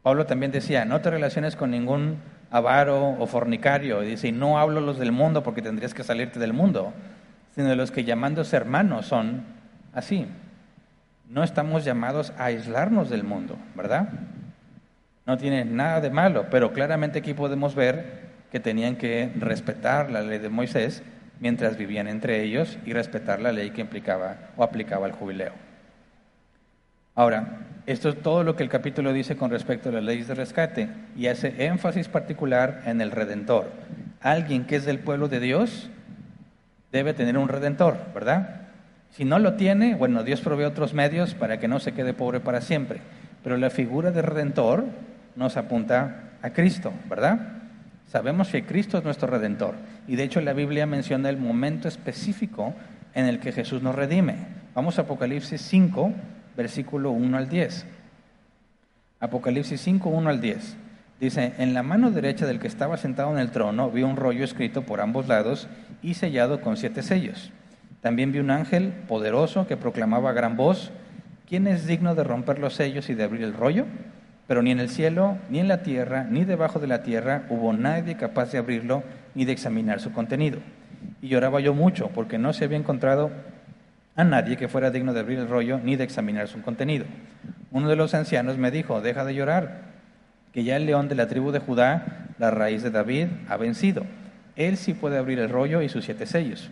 Pablo también decía, no te relaciones con ningún avaro o fornicario. Y dice, no hablo los del mundo porque tendrías que salirte del mundo, sino de los que llamándose hermanos son así. No estamos llamados a aislarnos del mundo, ¿verdad? no tiene nada de malo, pero claramente aquí podemos ver que tenían que respetar la ley de Moisés mientras vivían entre ellos y respetar la ley que implicaba o aplicaba el jubileo. Ahora, esto es todo lo que el capítulo dice con respecto a las leyes de rescate y hace énfasis particular en el redentor. Alguien que es del pueblo de Dios debe tener un redentor, ¿verdad? Si no lo tiene, bueno, Dios provee otros medios para que no se quede pobre para siempre. Pero la figura de redentor nos apunta a Cristo, ¿verdad? Sabemos que Cristo es nuestro redentor. Y de hecho la Biblia menciona el momento específico en el que Jesús nos redime. Vamos a Apocalipsis 5, versículo 1 al 10. Apocalipsis 5, 1 al 10. Dice, en la mano derecha del que estaba sentado en el trono vi un rollo escrito por ambos lados y sellado con siete sellos. También vi un ángel poderoso que proclamaba a gran voz, ¿quién es digno de romper los sellos y de abrir el rollo? Pero ni en el cielo, ni en la tierra, ni debajo de la tierra hubo nadie capaz de abrirlo ni de examinar su contenido. Y lloraba yo mucho porque no se había encontrado a nadie que fuera digno de abrir el rollo ni de examinar su contenido. Uno de los ancianos me dijo, deja de llorar, que ya el león de la tribu de Judá, la raíz de David, ha vencido. Él sí puede abrir el rollo y sus siete sellos.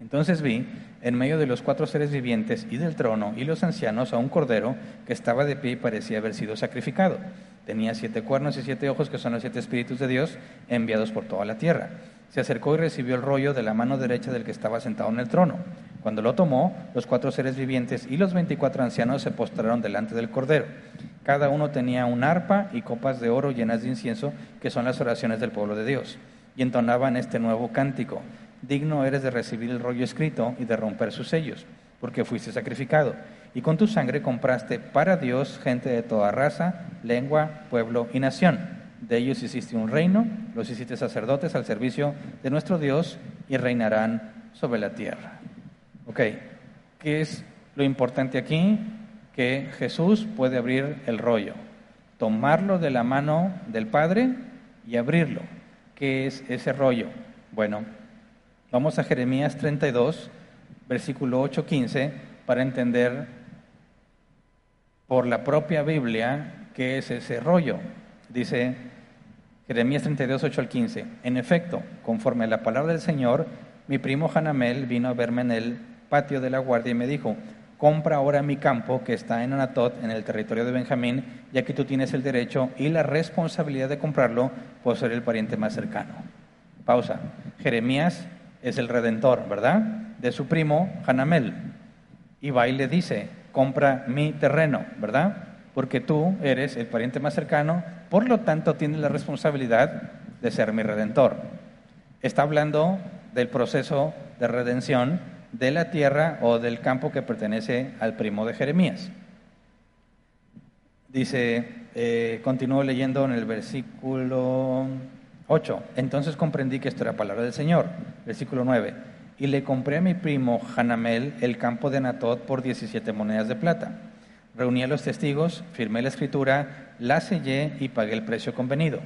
Entonces vi, en medio de los cuatro seres vivientes y del trono y los ancianos, a un cordero que estaba de pie y parecía haber sido sacrificado. Tenía siete cuernos y siete ojos, que son los siete espíritus de Dios enviados por toda la tierra. Se acercó y recibió el rollo de la mano derecha del que estaba sentado en el trono. Cuando lo tomó, los cuatro seres vivientes y los veinticuatro ancianos se postraron delante del cordero. Cada uno tenía un arpa y copas de oro llenas de incienso, que son las oraciones del pueblo de Dios. Y entonaban este nuevo cántico digno eres de recibir el rollo escrito y de romper sus sellos, porque fuiste sacrificado. Y con tu sangre compraste para Dios gente de toda raza, lengua, pueblo y nación. De ellos hiciste un reino, los hiciste sacerdotes al servicio de nuestro Dios y reinarán sobre la tierra. Ok, ¿qué es lo importante aquí? Que Jesús puede abrir el rollo, tomarlo de la mano del Padre y abrirlo. ¿Qué es ese rollo? Bueno, vamos a Jeremías 32, versículo 8-15, para entender por la propia Biblia qué es ese rollo. Dice Jeremías 32, 8 al 15. En efecto, conforme a la palabra del Señor, mi primo Hanamel vino a verme en el patio de la guardia y me dijo, compra ahora mi campo que está en Anatot, en el territorio de Benjamín, ya que tú tienes el derecho y la responsabilidad de comprarlo por ser el pariente más cercano. Pausa. Jeremías es el redentor, ¿verdad? De su primo Hanamel. Y va y le dice, compra mi terreno, ¿verdad? Porque tú eres el pariente más cercano, por lo tanto tienes la responsabilidad de ser mi redentor. Está hablando del proceso de redención de la tierra o del campo que pertenece al primo de Jeremías. Dice, eh, continúo leyendo en el versículo 8. Entonces comprendí que esto era palabra del Señor. Versículo 9. Y le compré a mi primo Hanamel el campo de Anatot por 17 monedas de plata. Reuní a los testigos, firmé la escritura, la sellé y pagué el precio convenido.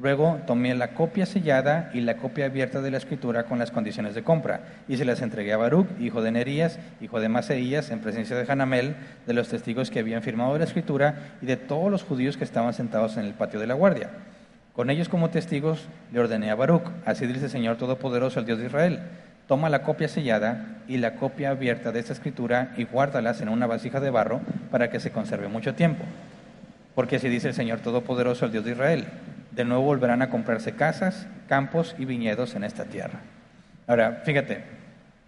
Luego tomé la copia sellada y la copia abierta de la escritura con las condiciones de compra y se las entregué a Baruch, hijo de Nerías, hijo de Maseías, en presencia de Hanamel, de los testigos que habían firmado la escritura y de todos los judíos que estaban sentados en el patio de la guardia. Con ellos como testigos le ordené a Baruch, así dice el Señor Todopoderoso, el Dios de Israel. Toma la copia sellada y la copia abierta de esta escritura y guárdalas en una vasija de barro para que se conserve mucho tiempo. Porque así dice el Señor Todopoderoso, el Dios de Israel de nuevo volverán a comprarse casas, campos y viñedos en esta tierra. Ahora, fíjate,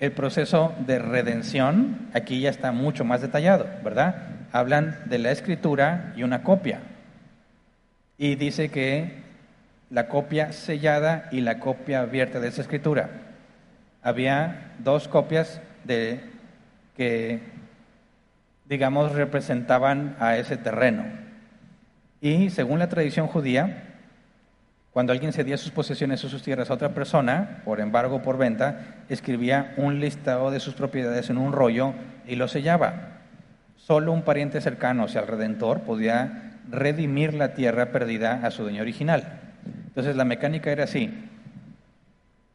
el proceso de redención aquí ya está mucho más detallado, ¿verdad? Hablan de la escritura y una copia. Y dice que la copia sellada y la copia abierta de esa escritura. Había dos copias de que digamos representaban a ese terreno. Y según la tradición judía, cuando alguien cedía sus posesiones o sus tierras a otra persona, por embargo o por venta, escribía un listado de sus propiedades en un rollo y lo sellaba. Solo un pariente cercano, o sea, el redentor, podía redimir la tierra perdida a su dueño original. Entonces la mecánica era así.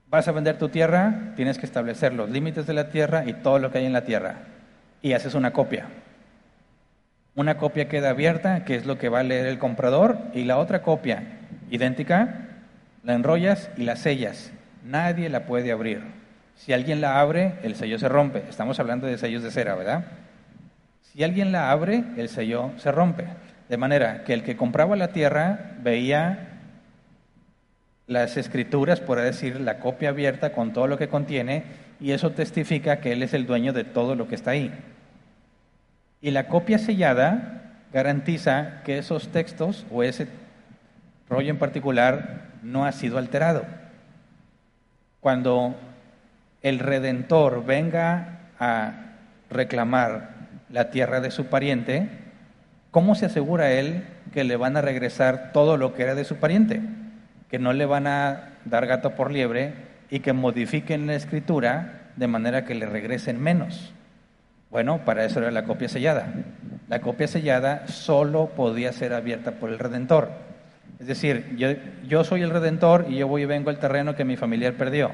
Vas a vender tu tierra, tienes que establecer los límites de la tierra y todo lo que hay en la tierra. Y haces una copia. Una copia queda abierta, que es lo que va a leer el comprador, y la otra copia idéntica, la enrollas y la sellas. Nadie la puede abrir. Si alguien la abre, el sello se rompe. Estamos hablando de sellos de cera, ¿verdad? Si alguien la abre, el sello se rompe. De manera que el que compraba la tierra veía las escrituras, por decir, la copia abierta con todo lo que contiene, y eso testifica que él es el dueño de todo lo que está ahí. Y la copia sellada garantiza que esos textos o ese rollo en particular no ha sido alterado. Cuando el redentor venga a reclamar la tierra de su pariente, ¿cómo se asegura él que le van a regresar todo lo que era de su pariente? Que no le van a dar gato por liebre y que modifiquen la escritura de manera que le regresen menos. Bueno, para eso era la copia sellada. La copia sellada solo podía ser abierta por el redentor. Es decir, yo, soy el redentor y yo voy y vengo al terreno que mi familiar perdió.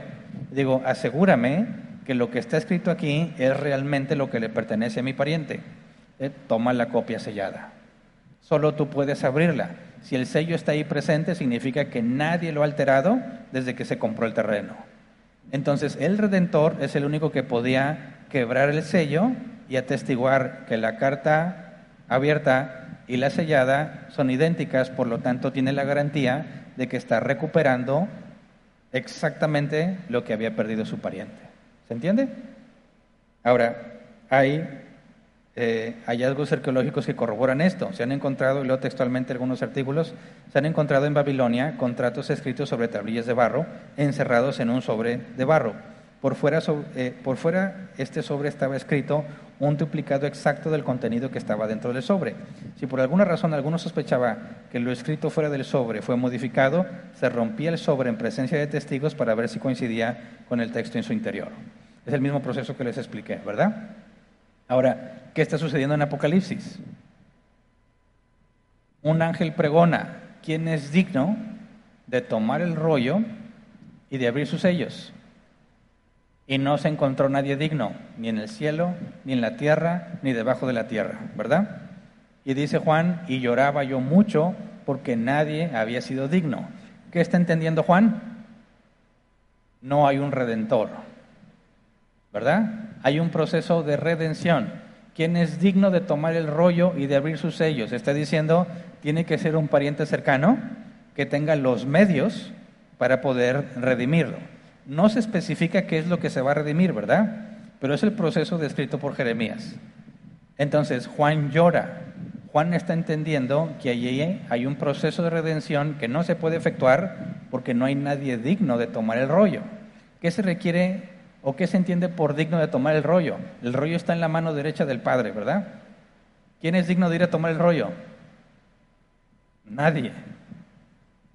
Digo, asegúrame que lo que está escrito aquí es realmente lo que le pertenece a mi pariente. Eh, toma la copia sellada. Solo tú puedes abrirla. Si el sello está ahí presente, significa que nadie lo ha alterado desde que se compró el terreno. Entonces, el redentor es el único que podía quebrar el sello y atestiguar que la carta abierta y la sellada son idénticas, por lo tanto tiene la garantía de que está recuperando exactamente lo que había perdido su pariente. ¿Se entiende? Ahora, hay eh, hallazgos arqueológicos que corroboran esto. Se han encontrado, y leo textualmente algunos artículos, se han encontrado en Babilonia contratos escritos sobre tablillas de barro encerrados en un sobre de barro. Por fuera, eh, por fuera, este sobre estaba escrito un duplicado exacto del contenido que estaba dentro del sobre. Si por alguna razón alguno sospechaba que lo escrito fuera del sobre fue modificado, se rompía el sobre en presencia de testigos para ver si coincidía con el texto en su interior. Es el mismo proceso que les expliqué, ¿verdad? Ahora, ¿qué está sucediendo en Apocalipsis? Un ángel pregona, ¿quién es digno de tomar el rollo y de abrir sus sellos. Y no se encontró nadie digno, ni en el cielo, ni en la tierra, ni debajo de la tierra, ¿verdad? Y dice Juan, y lloraba yo mucho porque nadie había sido digno. ¿Qué está entendiendo Juan? No hay un redentor, ¿verdad? Hay un proceso de redención. ¿Quién es digno de tomar el rollo y de abrir sus sellos? Está diciendo, tiene que ser un pariente cercano que tenga los medios para poder redimirlo. No se especifica qué es lo que se va a redimir, ¿verdad? Pero es el proceso descrito por Jeremías. Entonces, Juan llora. Juan está entendiendo que allí hay un proceso de redención que no se puede efectuar porque no hay nadie digno de tomar el rollo. ¿Qué se requiere o qué se entiende por digno de tomar el rollo? El rollo está en la mano derecha del Padre, ¿verdad? ¿Quién es digno de ir a tomar el rollo? Nadie.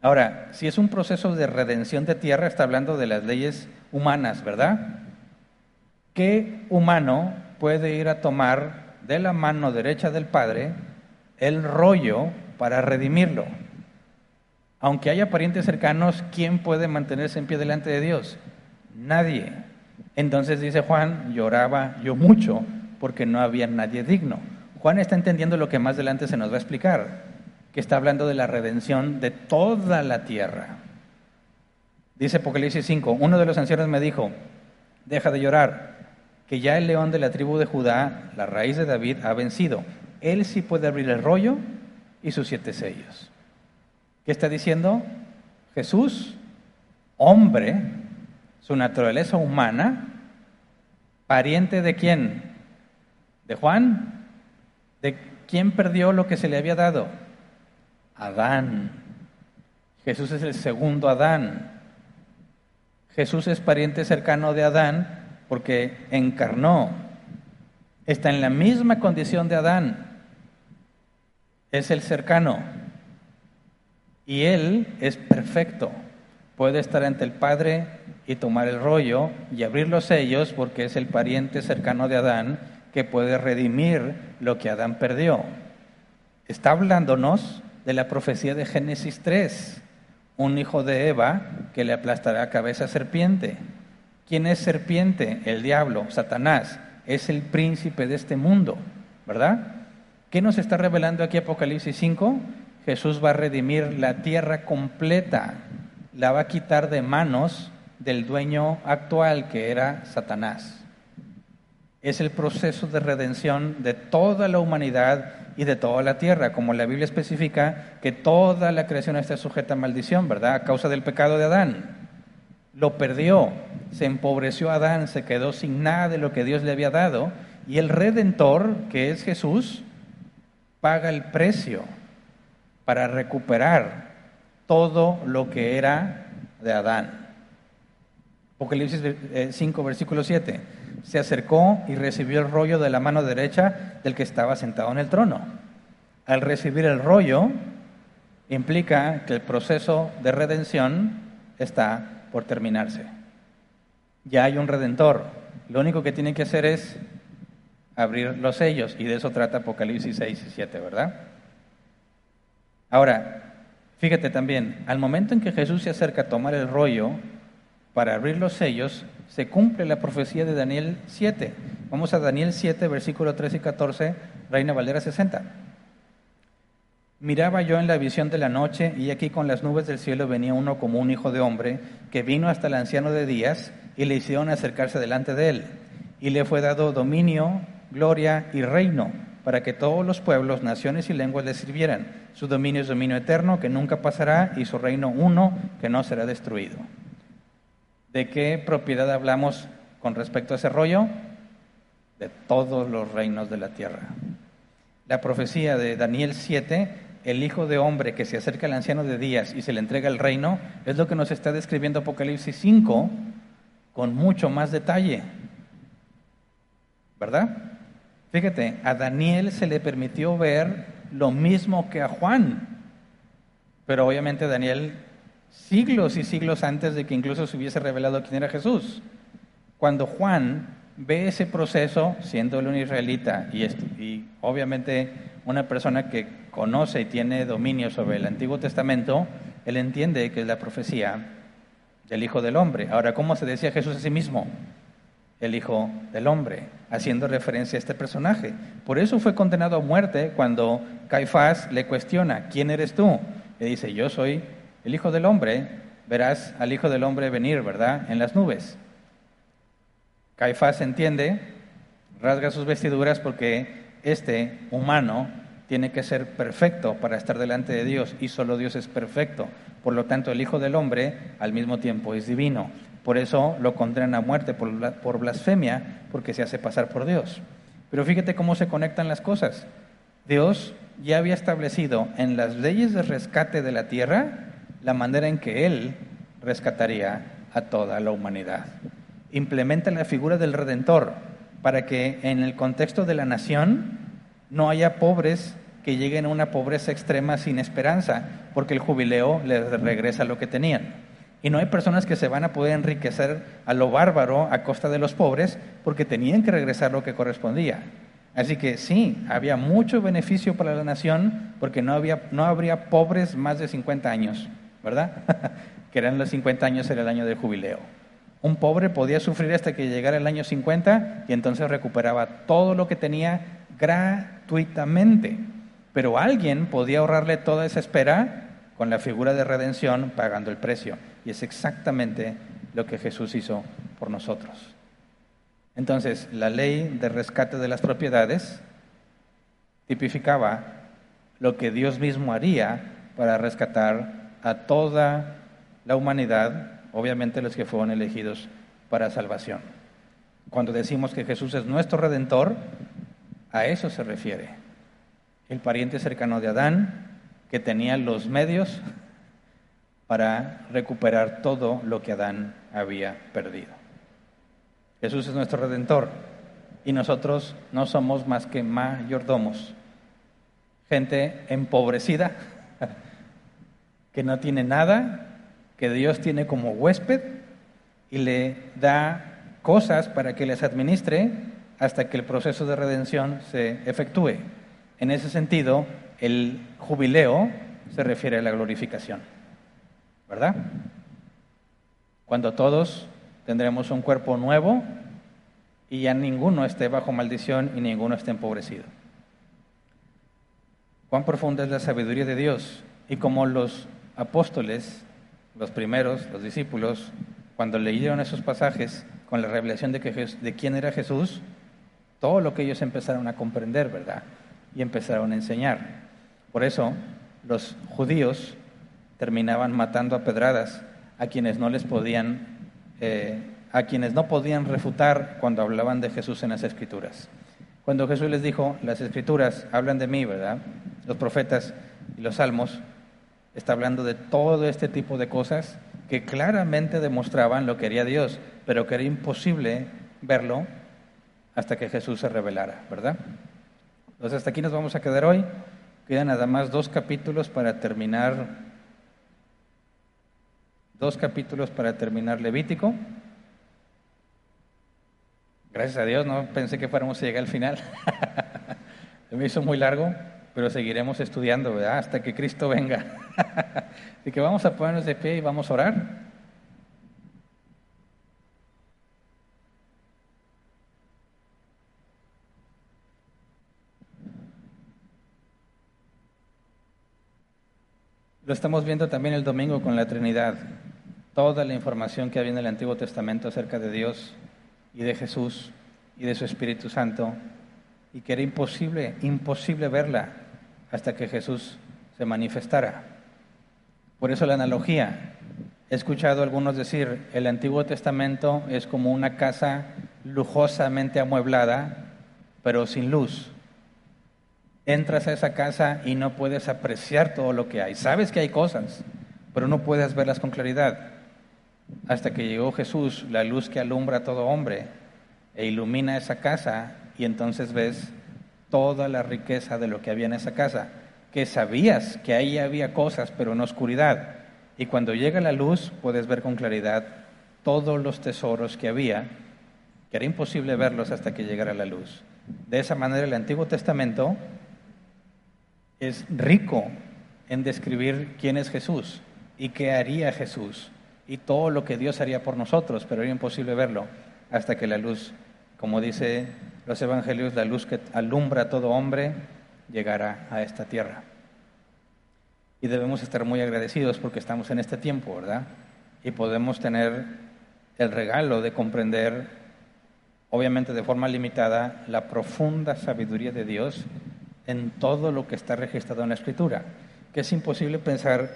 Ahora, si es un proceso de redención de tierra, está hablando de las leyes humanas, ¿verdad? ¿Qué humano puede ir a tomar de la mano derecha del Padre el rollo para redimirlo? Aunque haya parientes cercanos, ¿quién puede mantenerse en pie delante de Dios? Nadie. Entonces dice Juan, lloraba yo mucho porque no había nadie digno. Juan está entendiendo lo que más adelante se nos va a explicar que está hablando de la redención de toda la tierra. Dice Apocalipsis 5, uno de los ancianos me dijo, deja de llorar, que ya el león de la tribu de Judá, la raíz de David, ha vencido. Él sí puede abrir el rollo y sus siete sellos. ¿Qué está diciendo? Jesús, hombre, su naturaleza humana, pariente de quién? ¿De Juan? ¿De quién perdió lo que se le había dado? Adán. Jesús es el segundo Adán. Jesús es pariente cercano de Adán porque encarnó. Está en la misma condición de Adán. Es el cercano. Y Él es perfecto. Puede estar ante el Padre y tomar el rollo y abrir los sellos porque es el pariente cercano de Adán que puede redimir lo que Adán perdió. Está hablándonos de la profecía de Génesis 3, un hijo de Eva que le aplastará cabeza a serpiente. ¿Quién es serpiente? El diablo, Satanás, es el príncipe de este mundo, ¿verdad? ¿Qué nos está revelando aquí Apocalipsis 5? Jesús va a redimir la tierra completa, la va a quitar de manos del dueño actual que era Satanás. Es el proceso de redención de toda la humanidad y de toda la tierra, como la Biblia especifica que toda la creación está sujeta a maldición, ¿verdad? A causa del pecado de Adán. Lo perdió, se empobreció Adán, se quedó sin nada de lo que Dios le había dado, y el redentor, que es Jesús, paga el precio para recuperar todo lo que era de Adán. Apocalipsis 5, eh, versículo 7 se acercó y recibió el rollo de la mano derecha del que estaba sentado en el trono. Al recibir el rollo, implica que el proceso de redención está por terminarse. Ya hay un redentor. Lo único que tiene que hacer es abrir los sellos, y de eso trata Apocalipsis 6 y 7, ¿verdad? Ahora, fíjate también, al momento en que Jesús se acerca a tomar el rollo para abrir los sellos, se cumple la profecía de Daniel 7. Vamos a Daniel 7, versículo 13 y 14, Reina Valera 60. Miraba yo en la visión de la noche y aquí con las nubes del cielo venía uno como un hijo de hombre que vino hasta el anciano de días y le hicieron acercarse delante de él. Y le fue dado dominio, gloria y reino para que todos los pueblos, naciones y lenguas le sirvieran. Su dominio es dominio eterno que nunca pasará y su reino uno que no será destruido. ¿De qué propiedad hablamos con respecto a ese rollo? De todos los reinos de la tierra. La profecía de Daniel 7, el Hijo de Hombre que se acerca al anciano de días y se le entrega el reino, es lo que nos está describiendo Apocalipsis 5 con mucho más detalle. ¿Verdad? Fíjate, a Daniel se le permitió ver lo mismo que a Juan, pero obviamente Daniel siglos y siglos antes de que incluso se hubiese revelado quién era Jesús. Cuando Juan ve ese proceso, siendo él un israelita y, y obviamente una persona que conoce y tiene dominio sobre el Antiguo Testamento, él entiende que es la profecía del Hijo del Hombre. Ahora, ¿cómo se decía Jesús a sí mismo? El Hijo del Hombre, haciendo referencia a este personaje. Por eso fue condenado a muerte cuando Caifás le cuestiona, ¿quién eres tú? Le dice, yo soy el Hijo del Hombre, verás al Hijo del Hombre venir, ¿verdad?, en las nubes. Caifás entiende, rasga sus vestiduras porque este humano tiene que ser perfecto para estar delante de Dios y solo Dios es perfecto. Por lo tanto, el Hijo del Hombre al mismo tiempo es divino. Por eso lo condena a muerte por, por blasfemia, porque se hace pasar por Dios. Pero fíjate cómo se conectan las cosas. Dios ya había establecido en las leyes de rescate de la tierra la manera en que Él rescataría a toda la humanidad. Implementa la figura del Redentor para que en el contexto de la nación no haya pobres que lleguen a una pobreza extrema sin esperanza, porque el jubileo les regresa lo que tenían. Y no hay personas que se van a poder enriquecer a lo bárbaro a costa de los pobres, porque tenían que regresar lo que correspondía. Así que sí, había mucho beneficio para la nación, porque no, había, no habría pobres más de 50 años, ¿verdad? *laughs* que eran los 50 años era el año del jubileo. Un pobre podía sufrir hasta que llegara el año 50 y entonces recuperaba todo lo que tenía gratuitamente. Pero alguien podía ahorrarle toda esa espera con la figura de redención pagando el precio. Y es exactamente lo que Jesús hizo por nosotros. Entonces, la ley de rescate de las propiedades tipificaba lo que Dios mismo haría para rescatar a toda la humanidad, obviamente los que fueron elegidos para salvación. Cuando decimos que Jesús es nuestro redentor, a eso se refiere. El pariente cercano de Adán, que tenía los medios para recuperar todo lo que Adán había perdido. Jesús es nuestro redentor y nosotros no somos más que mayordomos, gente empobrecida, que no tiene nada, que Dios tiene como huésped y le da cosas para que les administre hasta que el proceso de redención se efectúe. En ese sentido, el jubileo se refiere a la glorificación, ¿verdad? Cuando todos tendremos un cuerpo nuevo y ya ninguno esté bajo maldición y ninguno esté empobrecido. Cuán profunda es la sabiduría de Dios y como los apóstoles, los primeros, los discípulos, cuando leyeron esos pasajes con la revelación de, quién era Jesús, todo lo que ellos empezaron a comprender, ¿verdad? Y empezaron a enseñar. Por eso los judíos terminaban matando a pedradas a quienes no les podían, eh, a quienes no podían refutar cuando hablaban de Jesús en las Escrituras. Cuando Jesús les dijo, las Escrituras hablan de mí, ¿verdad? Los profetas y los salmos, está hablando de todo este tipo de cosas que claramente demostraban lo que haría Dios, pero que era imposible verlo hasta que Jesús se revelara, ¿verdad? Entonces hasta aquí nos vamos a quedar hoy. Quedan nada más dos capítulos para terminar, dos capítulos para terminar Levítico. Gracias a Dios, no pensé que fuéramos a llegar al final. *laughs* Me hizo muy largo, pero seguiremos estudiando. Hasta que Cristo venga. *laughs* Así que vamos a ponernos de pie y vamos a orar. Lo estamos viendo también el domingo con la Trinidad. Toda la información que había en el Antiguo Testamento acerca de Dios y de Jesús y de su Espíritu Santo, y que era imposible, imposible verla hasta que Jesús se manifestara. Por eso la analogía. He escuchado algunos decir, el Antiguo Testamento es como una casa lujosamente amueblada, pero sin luz entras a esa casa y no puedes apreciar todo lo que hay. Sabes que hay cosas, pero no puedes verlas con claridad. Hasta que llegó Jesús, la luz que alumbra a todo hombre, e ilumina esa casa, y entonces ves toda la riqueza de lo que había en esa casa, que sabías que ahí había cosas, pero en oscuridad. Y cuando llega la luz, puedes ver con claridad todos los tesoros que había, que era imposible verlos hasta que llegara la luz. De esa manera el Antiguo Testamento es rico en describir quién es Jesús. y qué haría Jesús y todo lo que Dios haría por nosotros, pero era imposible verlo hasta que la luz, como dice los evangelios, la luz que alumbra a todo hombre, llegara a esta tierra. Y debemos estar muy agradecidos porque estamos en este tiempo, ¿verdad? Y podemos tener el regalo de comprender, obviamente de forma limitada, la profunda sabiduría de Dios en todo lo que está registrado en la Escritura. Que es imposible pensar,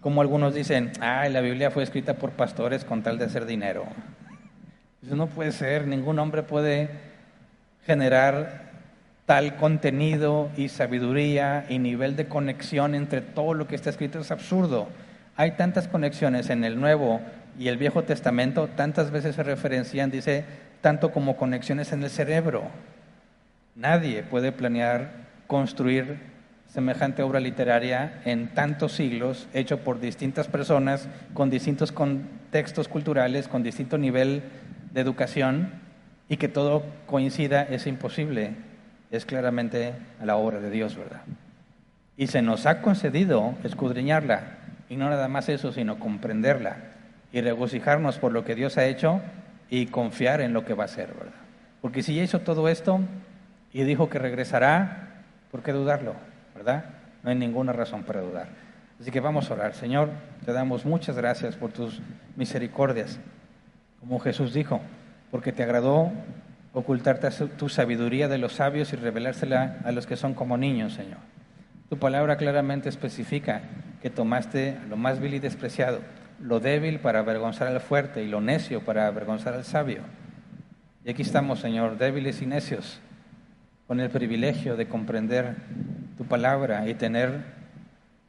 como algunos dicen, ah, la Biblia fue escrita por pastores con tal de hacer dinero. Eso no puede ser, ningún hombre puede generar tal contenido y sabiduría y nivel de conexión entre todo lo que está escrito es absurdo. Hay tantas conexiones en el Nuevo y el Viejo Testamento, tantas veces se referencian, dice, tanto como conexiones en el cerebro. Nadie puede planear construir semejante obra literaria en tantos siglos, hecho por distintas personas, con distintos contextos culturales, con distinto nivel de educación, y que todo coincida es imposible es claramente a la obra de Dios, ¿verdad? Y se nos ha concedido escudriñarla, y no nada más eso, sino comprenderla y regocijarnos por lo que Dios ha hecho y confiar en lo que va a hacer, ¿verdad? Porque si ya hizo todo esto y dijo que regresará, ¿por qué dudarlo, verdad? No hay ninguna razón para dudar. Así que vamos a orar. Señor, te damos muchas gracias por tus misericordias, como Jesús dijo, porque te agradó ocultarte tu sabiduría de los sabios y revelársela a los que son como niños, Señor. Tu palabra claramente especifica que tomaste lo más vil y despreciado, lo débil para avergonzar al fuerte y lo necio para avergonzar al sabio. Y aquí estamos, Señor, débiles y necios, con el privilegio de comprender tu palabra y tener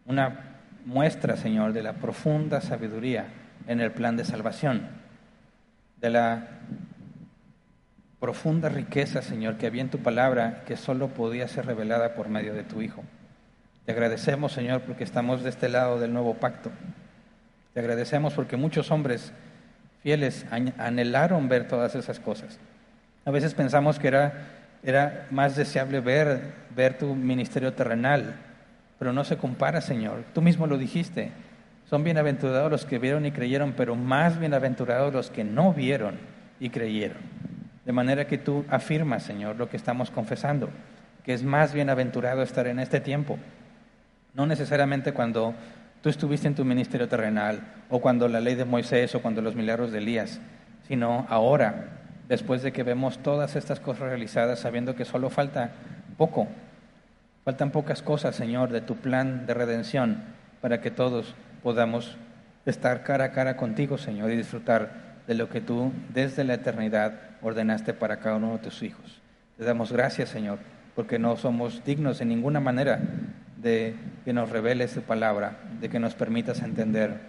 una muestra, Señor, de la profunda sabiduría en el plan de salvación, de la profunda riqueza, Señor, que había en tu palabra, que solo podía ser revelada por medio de tu Hijo. Te agradecemos, Señor, porque estamos de este lado del nuevo pacto. Te agradecemos porque muchos hombres fieles anhelaron ver todas esas cosas. A veces pensamos que era, era más deseable ver, ver tu ministerio terrenal, pero no se compara, Señor. Tú mismo lo dijiste. Son bienaventurados los que vieron y creyeron, pero más bienaventurados los que no vieron y creyeron. De manera que tú afirmas, Señor, lo que estamos confesando, que es más bienaventurado estar en este tiempo. No necesariamente cuando tú estuviste en tu ministerio terrenal, o cuando la ley de Moisés, o cuando los milagros de Elías, sino ahora, después de que vemos todas estas cosas realizadas, sabiendo que solo falta poco, faltan pocas cosas, Señor, de tu plan de redención, para que todos podamos estar cara a cara contigo, Señor, y disfrutar de lo que tú desde la eternidad ordenaste para cada uno de tus hijos. Te damos gracias, Señor, porque no somos dignos en ninguna manera de que nos reveles tu palabra, de que nos permitas entender.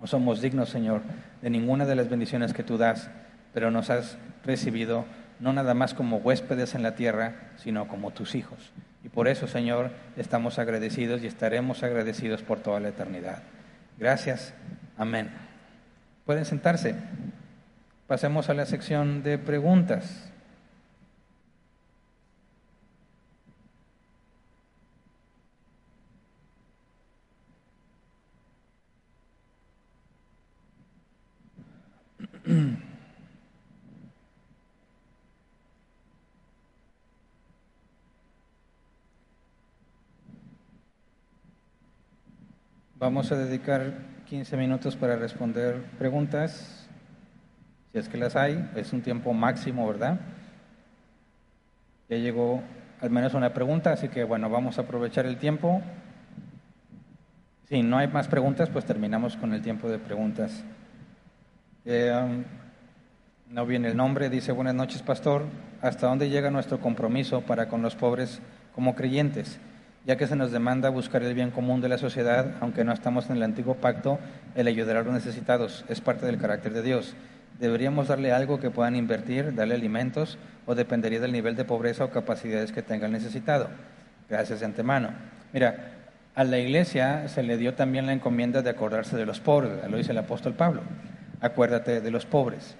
No somos dignos, Señor, de ninguna de las bendiciones que tú das, pero nos has recibido no nada más como huéspedes en la tierra, sino como tus hijos. Y por eso, Señor, estamos agradecidos y estaremos agradecidos por toda la eternidad. Gracias. Amén. Pueden sentarse. Pasemos a la sección de preguntas. *clears throat* Vamos a dedicar 15 minutos para responder preguntas, si es que las hay. Es un tiempo máximo, ¿verdad? Ya llegó al menos una pregunta, así que bueno, vamos a aprovechar el tiempo. Si no hay más preguntas, pues terminamos con el tiempo de preguntas. Eh, um, no viene el nombre, dice buenas noches, pastor. ¿Hasta dónde llega nuestro compromiso para con los pobres como creyentes? Ya que se nos demanda buscar el bien común de la sociedad, aunque no estamos en el antiguo pacto, el ayudar a los necesitados es parte del carácter de Dios. ¿Deberíamos darle algo que puedan invertir, darle alimentos, o dependería del nivel de pobreza o capacidades que tenga el necesitado? Gracias de antemano. Mira, a la iglesia se le dio también la encomienda de acordarse de los pobres, lo dice el apóstol Pablo. Acuérdate de los pobres.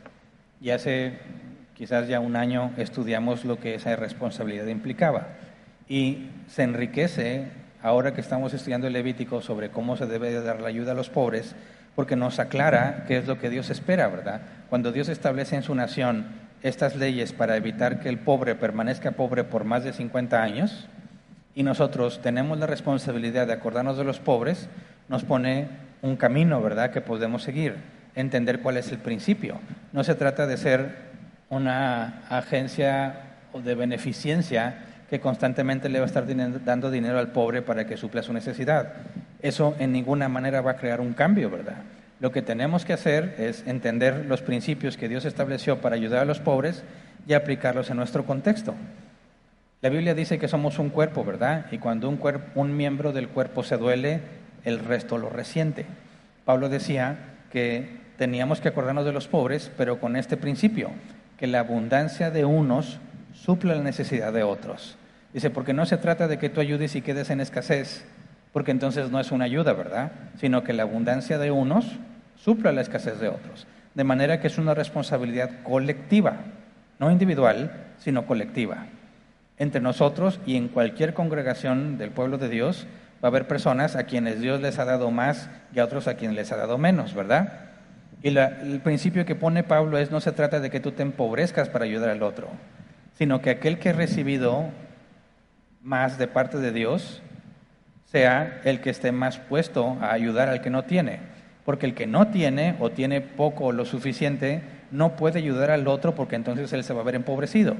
Y hace quizás ya un año estudiamos lo que esa responsabilidad implicaba y se enriquece ahora que estamos estudiando el Levítico sobre cómo se debe dar la ayuda a los pobres, porque nos aclara qué es lo que Dios espera, ¿verdad? Cuando Dios establece en su nación estas leyes para evitar que el pobre permanezca pobre por más de 50 años, y nosotros tenemos la responsabilidad de acordarnos de los pobres, nos pone un camino, ¿verdad?, que podemos seguir, entender cuál es el principio. No se trata de ser una agencia de beneficencia que constantemente le va a estar dando dinero al pobre para que supla su necesidad. Eso en ninguna manera va a crear un cambio, ¿verdad? Lo que tenemos que hacer es entender los principios que Dios estableció para ayudar a los pobres y aplicarlos en nuestro contexto. La Biblia dice que somos un cuerpo, ¿verdad? Y cuando un, un miembro del cuerpo se duele, el resto lo resiente. Pablo decía que teníamos que acordarnos de los pobres, pero con este principio, que la abundancia de unos suple la necesidad de otros. Dice, porque no se trata de que tú ayudes y quedes en escasez, porque entonces no es una ayuda, ¿verdad? Sino que la abundancia de unos supla la escasez de otros. De manera que es una responsabilidad colectiva, no individual, sino colectiva. Entre nosotros y en cualquier congregación del pueblo de Dios va a haber personas a quienes Dios les ha dado más y a otros a quienes les ha dado menos, ¿verdad? Y el principio que pone Pablo es no se trata de que tú te empobrezcas para ayudar al otro, sino que aquel que ha recibido más de parte de Dios sea el que esté más puesto a ayudar al que no tiene. Porque el que no tiene o tiene poco o lo suficiente no puede ayudar al otro porque entonces él se va a ver empobrecido.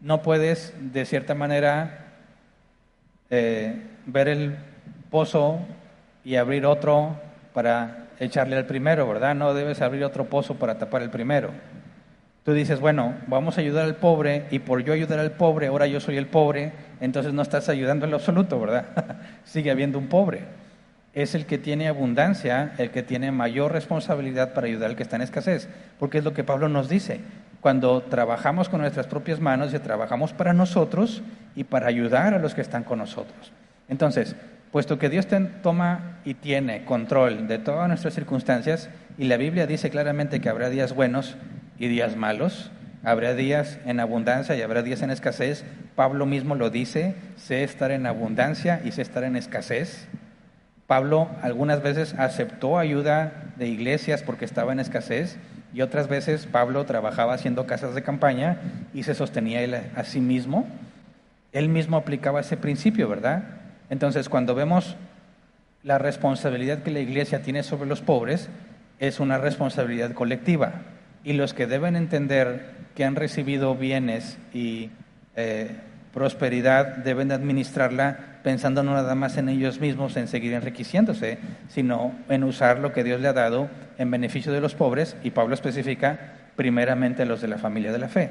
No puedes, de cierta manera, eh, ver el pozo y abrir otro para echarle al primero, ¿verdad? No debes abrir otro pozo para tapar el primero. Tú dices, bueno, vamos a ayudar al pobre y por yo ayudar al pobre, ahora yo soy el pobre, entonces no estás ayudando en lo absoluto, ¿verdad? *laughs* Sigue habiendo un pobre. Es el que tiene abundancia, el que tiene mayor responsabilidad para ayudar al que está en escasez, porque es lo que Pablo nos dice. Cuando trabajamos con nuestras propias manos y trabajamos para nosotros y para ayudar a los que están con nosotros. Entonces, puesto que Dios toma y tiene control de todas nuestras circunstancias, y la Biblia dice claramente que habrá días buenos, y días malos. Habrá días en abundancia y habrá días en escasez. Pablo mismo lo dice, sé estar en abundancia y sé estar en escasez. Pablo algunas veces aceptó ayuda de iglesias porque estaba en escasez y otras veces Pablo trabajaba haciendo casas de campaña y se sostenía él a sí mismo. Él mismo aplicaba ese principio, ¿verdad? Entonces, cuando vemos la responsabilidad que la iglesia tiene sobre los pobres, es una responsabilidad colectiva y los que deben entender que han recibido bienes y eh, prosperidad deben administrarla pensando no nada más en ellos mismos, en seguir enriqueciéndose, sino en usar lo que Dios le ha dado en beneficio de los pobres, y Pablo especifica primeramente los de la familia de la fe.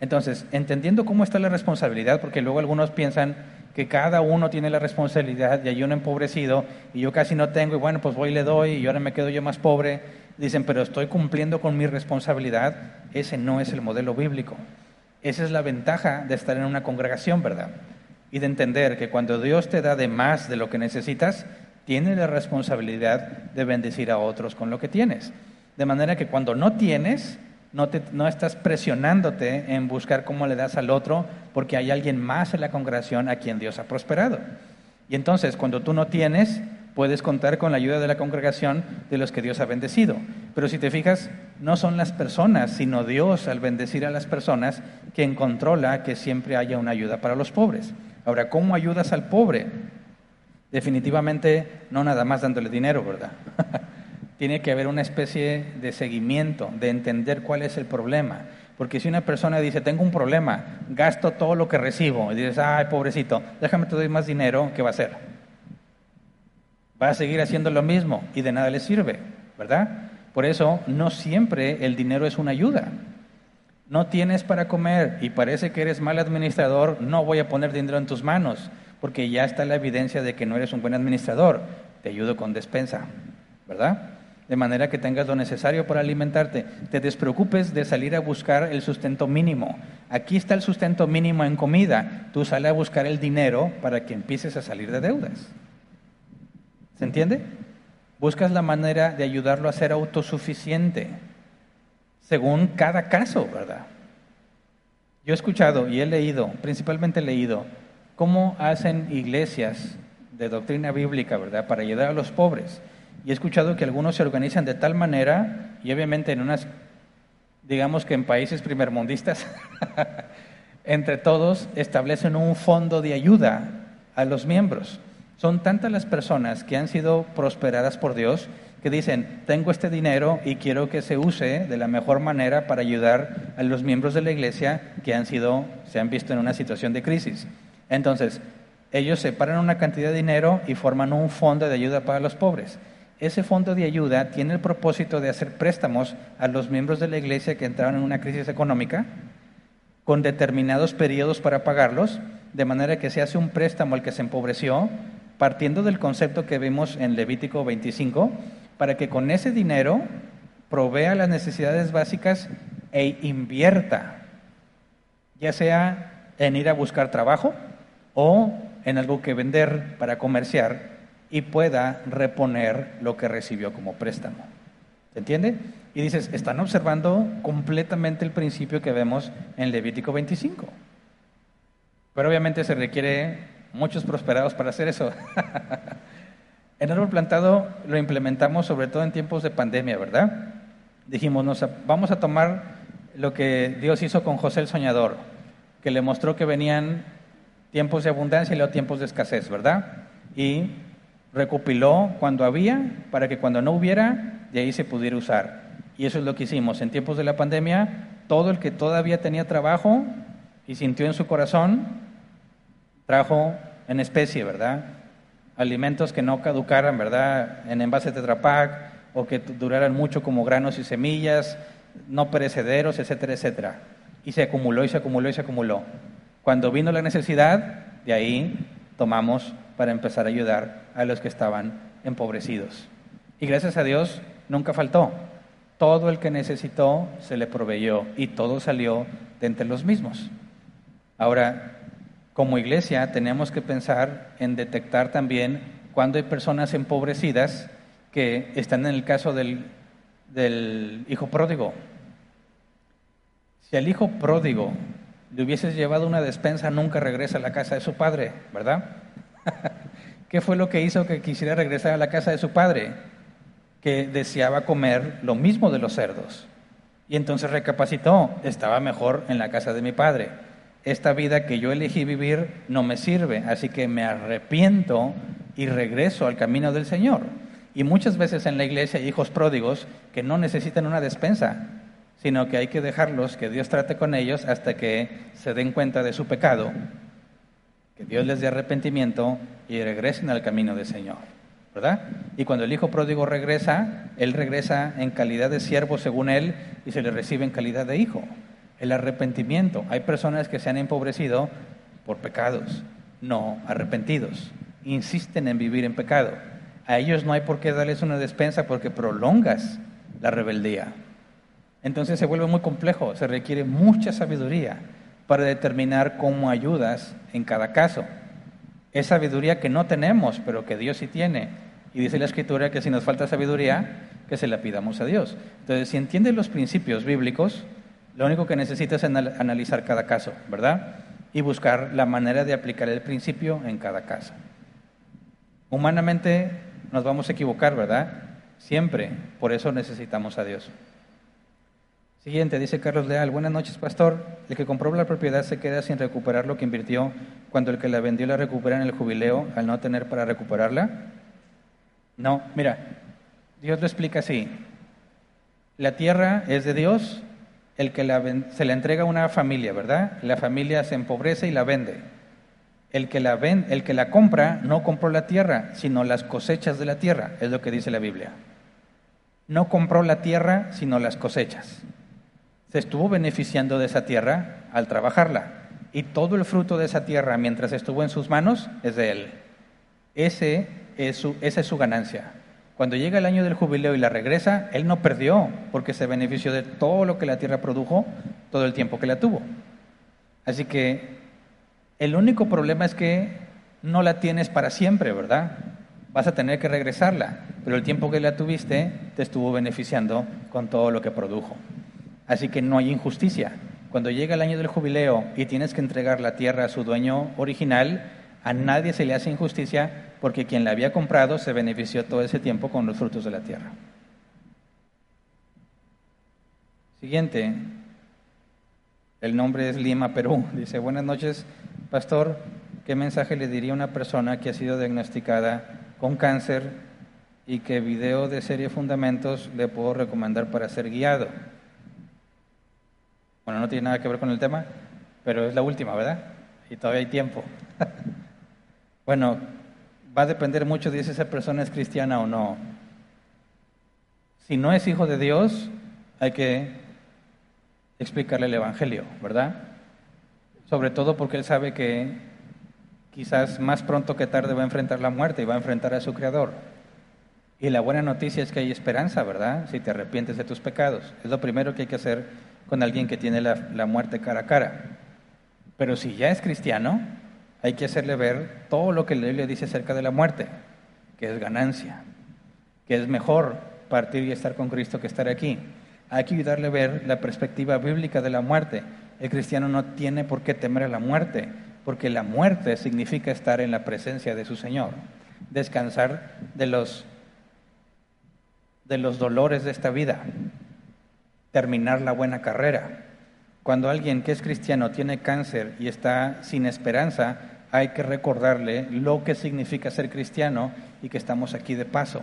Entonces, entendiendo cómo está la responsabilidad, porque luego algunos piensan que cada uno tiene la responsabilidad y hay uno empobrecido y yo casi no tengo y bueno, pues voy y le doy y ahora me quedo yo más pobre dicen, pero estoy cumpliendo con mi responsabilidad, ese no es el modelo bíblico. Esa es la ventaja de estar en una congregación, ¿verdad? Y de entender que cuando Dios te da de más de lo que necesitas, tienes la responsabilidad de bendecir a otros con lo que tienes. De manera que cuando no tienes, no, te, no estás presionándote en buscar cómo le das al otro, porque hay alguien más en la congregación a quien Dios ha prosperado. Y entonces, cuando tú no tienes, puedes contar con la ayuda de la congregación de los que Dios ha bendecido. Pero si te fijas, no son las personas, sino Dios al bendecir a las personas quien controla que siempre haya una ayuda para los pobres. Ahora, ¿cómo ayudas al pobre? Definitivamente no nada más dándole dinero, ¿verdad? *laughs* Tiene que haber una especie de seguimiento, de entender cuál es el problema. Porque si una persona dice, tengo un problema, gasto todo lo que recibo, y dices, ay, pobrecito, déjame te doy más dinero, ¿qué va a hacer? Va a seguir haciendo lo mismo y de nada le sirve, ¿verdad? Por eso no siempre el dinero es una ayuda. No tienes para comer y parece que eres mal administrador, no voy a poner dinero en tus manos, porque ya está la evidencia de que no eres un buen administrador. Te ayudo con despensa, ¿verdad? De manera que tengas lo necesario para alimentarte. Te despreocupes de salir a buscar el sustento mínimo. Aquí está el sustento mínimo en comida. Tú sale a buscar el dinero para que empieces a salir de deudas. ¿Se entiende? Buscas la manera de ayudarlo a ser autosuficiente, según cada caso, ¿verdad? Yo he escuchado y he leído, principalmente he leído, cómo hacen iglesias de doctrina bíblica, ¿verdad? Para ayudar a los pobres. Y he escuchado que algunos se organizan de tal manera, y obviamente en unas, digamos que en países primermundistas, *laughs* entre todos establecen un fondo de ayuda a los miembros. Son tantas las personas que han sido prosperadas por Dios que dicen, tengo este dinero y quiero que se use de la mejor manera para ayudar a los miembros de la iglesia que han sido, se han visto en una situación de crisis. Entonces, ellos separan una cantidad de dinero y forman un fondo de ayuda para los pobres. Ese fondo de ayuda tiene el propósito de hacer préstamos a los miembros de la iglesia que entraron en una crisis económica con determinados periodos para pagarlos, de manera que se hace un préstamo al que se empobreció, partiendo del concepto que vimos en Levítico 25, para que con ese dinero provea las necesidades básicas e invierta, ya sea en ir a buscar trabajo o en algo que vender para comerciar y pueda reponer lo que recibió como préstamo. ¿Se entiende? Y dices, están observando completamente el principio que vemos en Levítico 25. Pero obviamente se requiere muchos prosperados para hacer eso. *laughs* el árbol plantado lo implementamos sobre todo en tiempos de pandemia, ¿verdad? Dijimos, nos, vamos a tomar lo que Dios hizo con José el Soñador, que le mostró que venían tiempos de abundancia y luego tiempos de escasez, ¿verdad? Y recopiló cuando había para que cuando no hubiera, de ahí se pudiera usar. Y eso es lo que hicimos. En tiempos de la pandemia, todo el que todavía tenía trabajo y sintió en su corazón, trajo en especie, ¿verdad? Alimentos que no caducaran, ¿verdad? En envases de Tetrapac o que duraran mucho como granos y semillas, no perecederos, etcétera, etcétera. Y se acumuló y se acumuló y se acumuló. Cuando vino la necesidad, de ahí tomamos para empezar a ayudar a los que estaban empobrecidos. Y gracias a Dios nunca faltó. Todo el que necesitó se le proveyó y todo salió de entre los mismos. Ahora, como iglesia tenemos que pensar en detectar también cuando hay personas empobrecidas que están en el caso del, del hijo pródigo. Si al hijo pródigo le hubieses llevado una despensa, nunca regresa a la casa de su padre, ¿verdad? *laughs* ¿Qué fue lo que hizo que quisiera regresar a la casa de su padre? Que deseaba comer lo mismo de los cerdos. Y entonces recapacitó, estaba mejor en la casa de mi padre. Esta vida que yo elegí vivir no me sirve, así que me arrepiento y regreso al camino del Señor. Y muchas veces en la iglesia hay hijos pródigos que no necesitan una despensa, sino que hay que dejarlos, que Dios trate con ellos hasta que se den cuenta de su pecado, que Dios les dé arrepentimiento y regresen al camino del Señor. ¿Verdad? Y cuando el hijo pródigo regresa, él regresa en calidad de siervo según él y se le recibe en calidad de hijo. El arrepentimiento. Hay personas que se han empobrecido por pecados, no arrepentidos. Insisten en vivir en pecado. A ellos no hay por qué darles una despensa porque prolongas la rebeldía. Entonces se vuelve muy complejo, se requiere mucha sabiduría para determinar cómo ayudas en cada caso. Es sabiduría que no tenemos, pero que Dios sí tiene. Y dice la Escritura que si nos falta sabiduría, que se la pidamos a Dios. Entonces, si entiendes los principios bíblicos, lo único que necesitas es analizar cada caso, ¿verdad? Y buscar la manera de aplicar el principio en cada caso. Humanamente nos vamos a equivocar, ¿verdad? Siempre. Por eso necesitamos a Dios. Siguiente, dice Carlos Leal, buenas noches, pastor. El que compró la propiedad se queda sin recuperar lo que invirtió cuando el que la vendió la recupera en el jubileo al no tener para recuperarla. No, mira, Dios lo explica así. La tierra es de Dios, el que la se la entrega a una familia, ¿verdad? La familia se empobrece y la vende. El que la, el que la compra no compró la tierra, sino las cosechas de la tierra, es lo que dice la Biblia. No compró la tierra, sino las cosechas se estuvo beneficiando de esa tierra al trabajarla. Y todo el fruto de esa tierra, mientras estuvo en sus manos, es de él. Ese es su, esa es su ganancia. Cuando llega el año del jubileo y la regresa, él no perdió, porque se benefició de todo lo que la tierra produjo todo el tiempo que la tuvo. Así que el único problema es que no la tienes para siempre, ¿verdad? Vas a tener que regresarla, pero el tiempo que la tuviste te estuvo beneficiando con todo lo que produjo. Así que no hay injusticia. Cuando llega el año del jubileo y tienes que entregar la tierra a su dueño original, A nadie se le hace injusticia porque quien la había comprado se benefició todo ese tiempo con los frutos de la tierra. Siguiente, el nombre es Lima, Perú. Dice, buenas noches, pastor. ¿Qué mensaje le diría a una persona que ha sido diagnosticada con cáncer y qué video de serie Fundamentos le puedo recomendar para ser guiado? Bueno, no tiene nada que ver con el tema, pero es la última, ¿verdad? Y todavía hay tiempo. *laughs* bueno, va a depender mucho de si esa persona es cristiana o no. Si no es hijo de Dios, hay que explicarle el Evangelio, ¿verdad? Sobre todo porque él sabe que quizás más pronto que tarde va a enfrentar la muerte y va a enfrentar a su Creador. Y la buena noticia es que hay esperanza, ¿verdad? Si te arrepientes de tus pecados. Es lo primero que hay que hacer con alguien que tiene la, muerte cara a cara. Pero si ya es cristiano, hay que hacerle ver todo lo que la Biblia dice acerca de la muerte, que es ganancia, que es mejor partir y estar con Cristo que estar aquí. Hay que ayudarle a ver la perspectiva bíblica de la muerte. El cristiano no tiene por qué temer a la muerte, porque la muerte significa estar en la presencia de su Señor, descansar de los, de los dolores de esta vida, terminar la buena carrera. Cuando alguien que es cristiano tiene cáncer y está sin esperanza, hay que recordarle lo que significa ser cristiano y que estamos aquí de paso.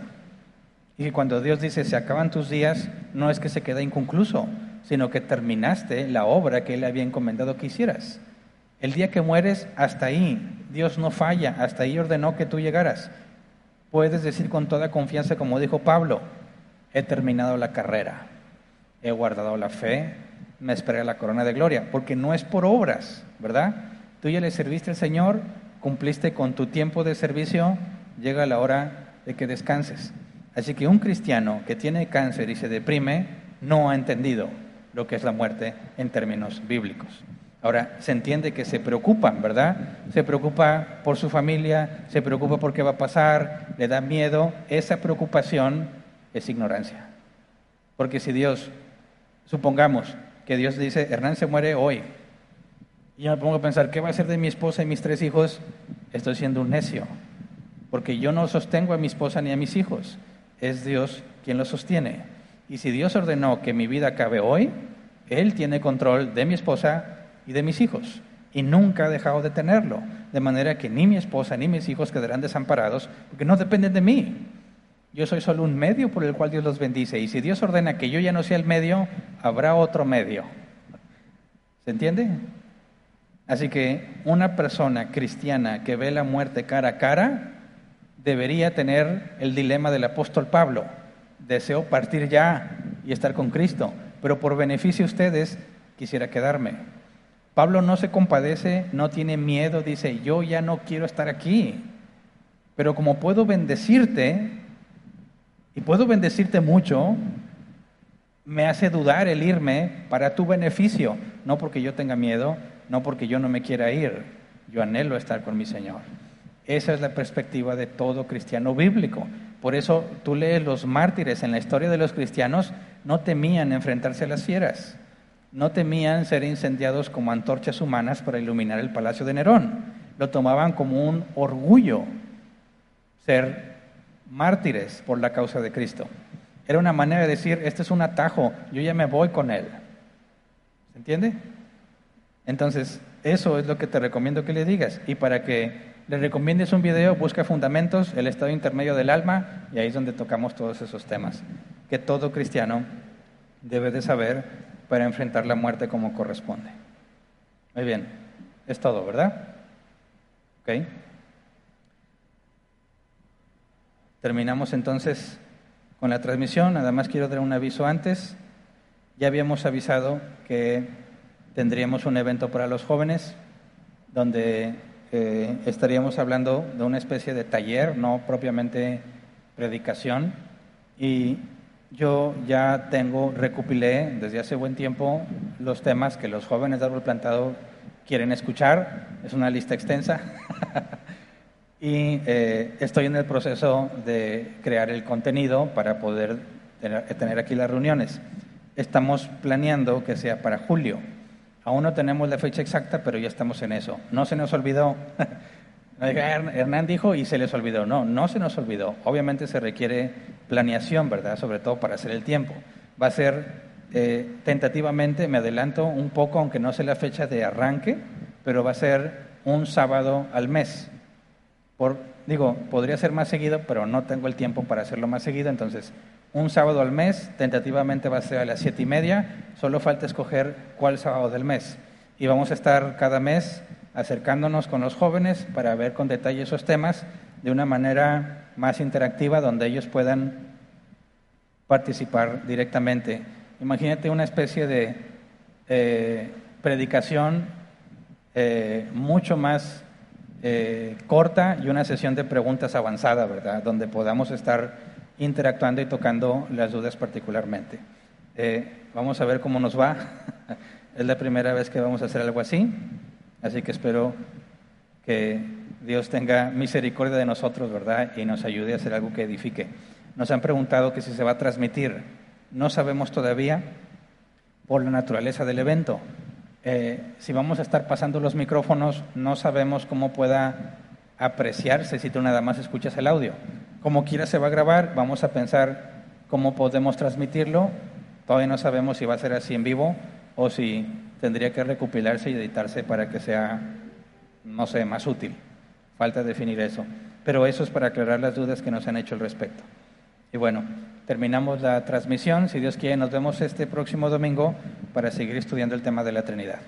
Y que cuando Dios dice se acaban tus días, no es que se queda inconcluso, sino que terminaste la obra que Él había encomendado que hicieras. El día que mueres, hasta ahí, Dios no falla, hasta ahí ordenó que tú llegaras. Puedes decir con toda confianza, como dijo Pablo, he terminado la carrera, he guardado la fe, me esperé la corona de gloria, porque no es por obras, ¿verdad? Tú ya le serviste al Señor, cumpliste con tu tiempo de servicio, llega la hora de que descanses. Así que un cristiano que tiene cáncer y se deprime no ha entendido lo que es la muerte en términos bíblicos. Ahora, se entiende que se preocupan, ¿verdad? Se preocupa por su familia, se preocupa por qué va a pasar, le da miedo. Esa preocupación es ignorancia. Porque si Dios, supongamos que Dios dice, Hernán se muere hoy, y yo me pongo a pensar, ¿qué va a hacer de mi esposa y mis tres hijos? Estoy siendo un necio, porque yo no sostengo a mi esposa ni a mis hijos, es Dios quien los sostiene. Y si Dios ordenó que mi vida acabe hoy, Él tiene control de mi esposa y de mis hijos, y nunca ha dejado de tenerlo, de manera que ni mi esposa ni mis hijos quedarán desamparados, porque no dependen de mí. Yo soy solo un medio por el cual Dios los bendice, y si Dios ordena que yo ya no sea el medio, habrá otro medio. ¿Se entiende? Así que una persona cristiana que ve la muerte cara a cara debería tener el dilema del apóstol Pablo. Deseo partir ya y estar con Cristo, pero por beneficio de ustedes quisiera quedarme. Pablo no se compadece, no tiene miedo, dice, yo ya no quiero estar aquí, pero como puedo bendecirte, y puedo bendecirte mucho, me hace dudar el irme para tu beneficio, no porque yo tenga miedo, no porque yo no me quiera ir, yo anhelo estar con mi Señor. Esa es la perspectiva de todo cristiano bíblico. Por eso tú lees los mártires en la historia de los cristianos, no temían enfrentarse a las fieras, no temían ser incendiados como antorchas humanas para iluminar el palacio de Nerón, lo tomaban como un orgullo ser mártires por la causa de Cristo. Era una manera de decir, este es un atajo, yo ya me voy con él. ¿Se entiende? Entonces, eso es lo que te recomiendo que le digas. Y para que le recomiendes un video, busca Fundamentos, el estado intermedio del alma, y ahí es donde tocamos todos esos temas que todo cristiano debe de saber para enfrentar la muerte como corresponde. Muy bien, es todo, ¿verdad? ¿Ok? Terminamos entonces con la transmisión. Nada más quiero dar un aviso antes. Ya habíamos avisado que tendríamos un evento para los jóvenes donde eh, estaríamos hablando de una especie de taller, no propiamente predicación. Y yo ya tengo, recopilé desde hace buen tiempo los temas que los jóvenes de árbol plantado quieren escuchar. Es una lista extensa. *laughs* y eh, estoy en el proceso de crear el contenido para poder tener, aquí las reuniones. Estamos planeando que sea para julio. Aún no tenemos la fecha exacta, pero ya estamos en eso. No se nos olvidó. *laughs* Hernán dijo y se les olvidó. No, no se nos olvidó. Obviamente se requiere planeación, ¿verdad? Sobre todo para hacer el tiempo. Va a ser eh, tentativamente, me adelanto un poco, aunque no sé la fecha de arranque, pero va a ser un sábado al mes. Por, digo, podría ser más seguido, pero no tengo el tiempo para hacerlo más seguido, entonces un sábado al mes, tentativamente va a ser a las siete y media, solo falta escoger cuál sábado del mes. Y vamos a estar cada mes acercándonos con los jóvenes para ver con detalle esos temas de una manera más interactiva donde ellos puedan participar directamente. Imagínate una especie de eh, predicación eh, mucho más eh, corta y una sesión de preguntas avanzada, ¿verdad? Donde podamos estar interactuando y tocando las dudas particularmente. vamos a ver cómo nos va. *laughs* es la primera vez que vamos a hacer algo así. Así que espero que Dios tenga misericordia de nosotros, ¿verdad? Y nos ayude a hacer algo que edifique. Nos han preguntado que si se va a transmitir. No sabemos todavía por la naturaleza del evento. Eh, si vamos a estar pasando los micrófonos, no sabemos cómo pueda apreciarse si tú nada más escuchas el audio. Como quiera se va a grabar, vamos a pensar cómo podemos transmitirlo. Todavía no sabemos si va a ser así en vivo o si tendría que recopilarse y editarse para que sea, no sé, más útil. Falta definir eso. Pero eso es para aclarar las dudas que nos han hecho al respecto. Y bueno, terminamos la transmisión. Si Dios quiere, nos vemos este próximo domingo para seguir estudiando el tema de la Trinidad.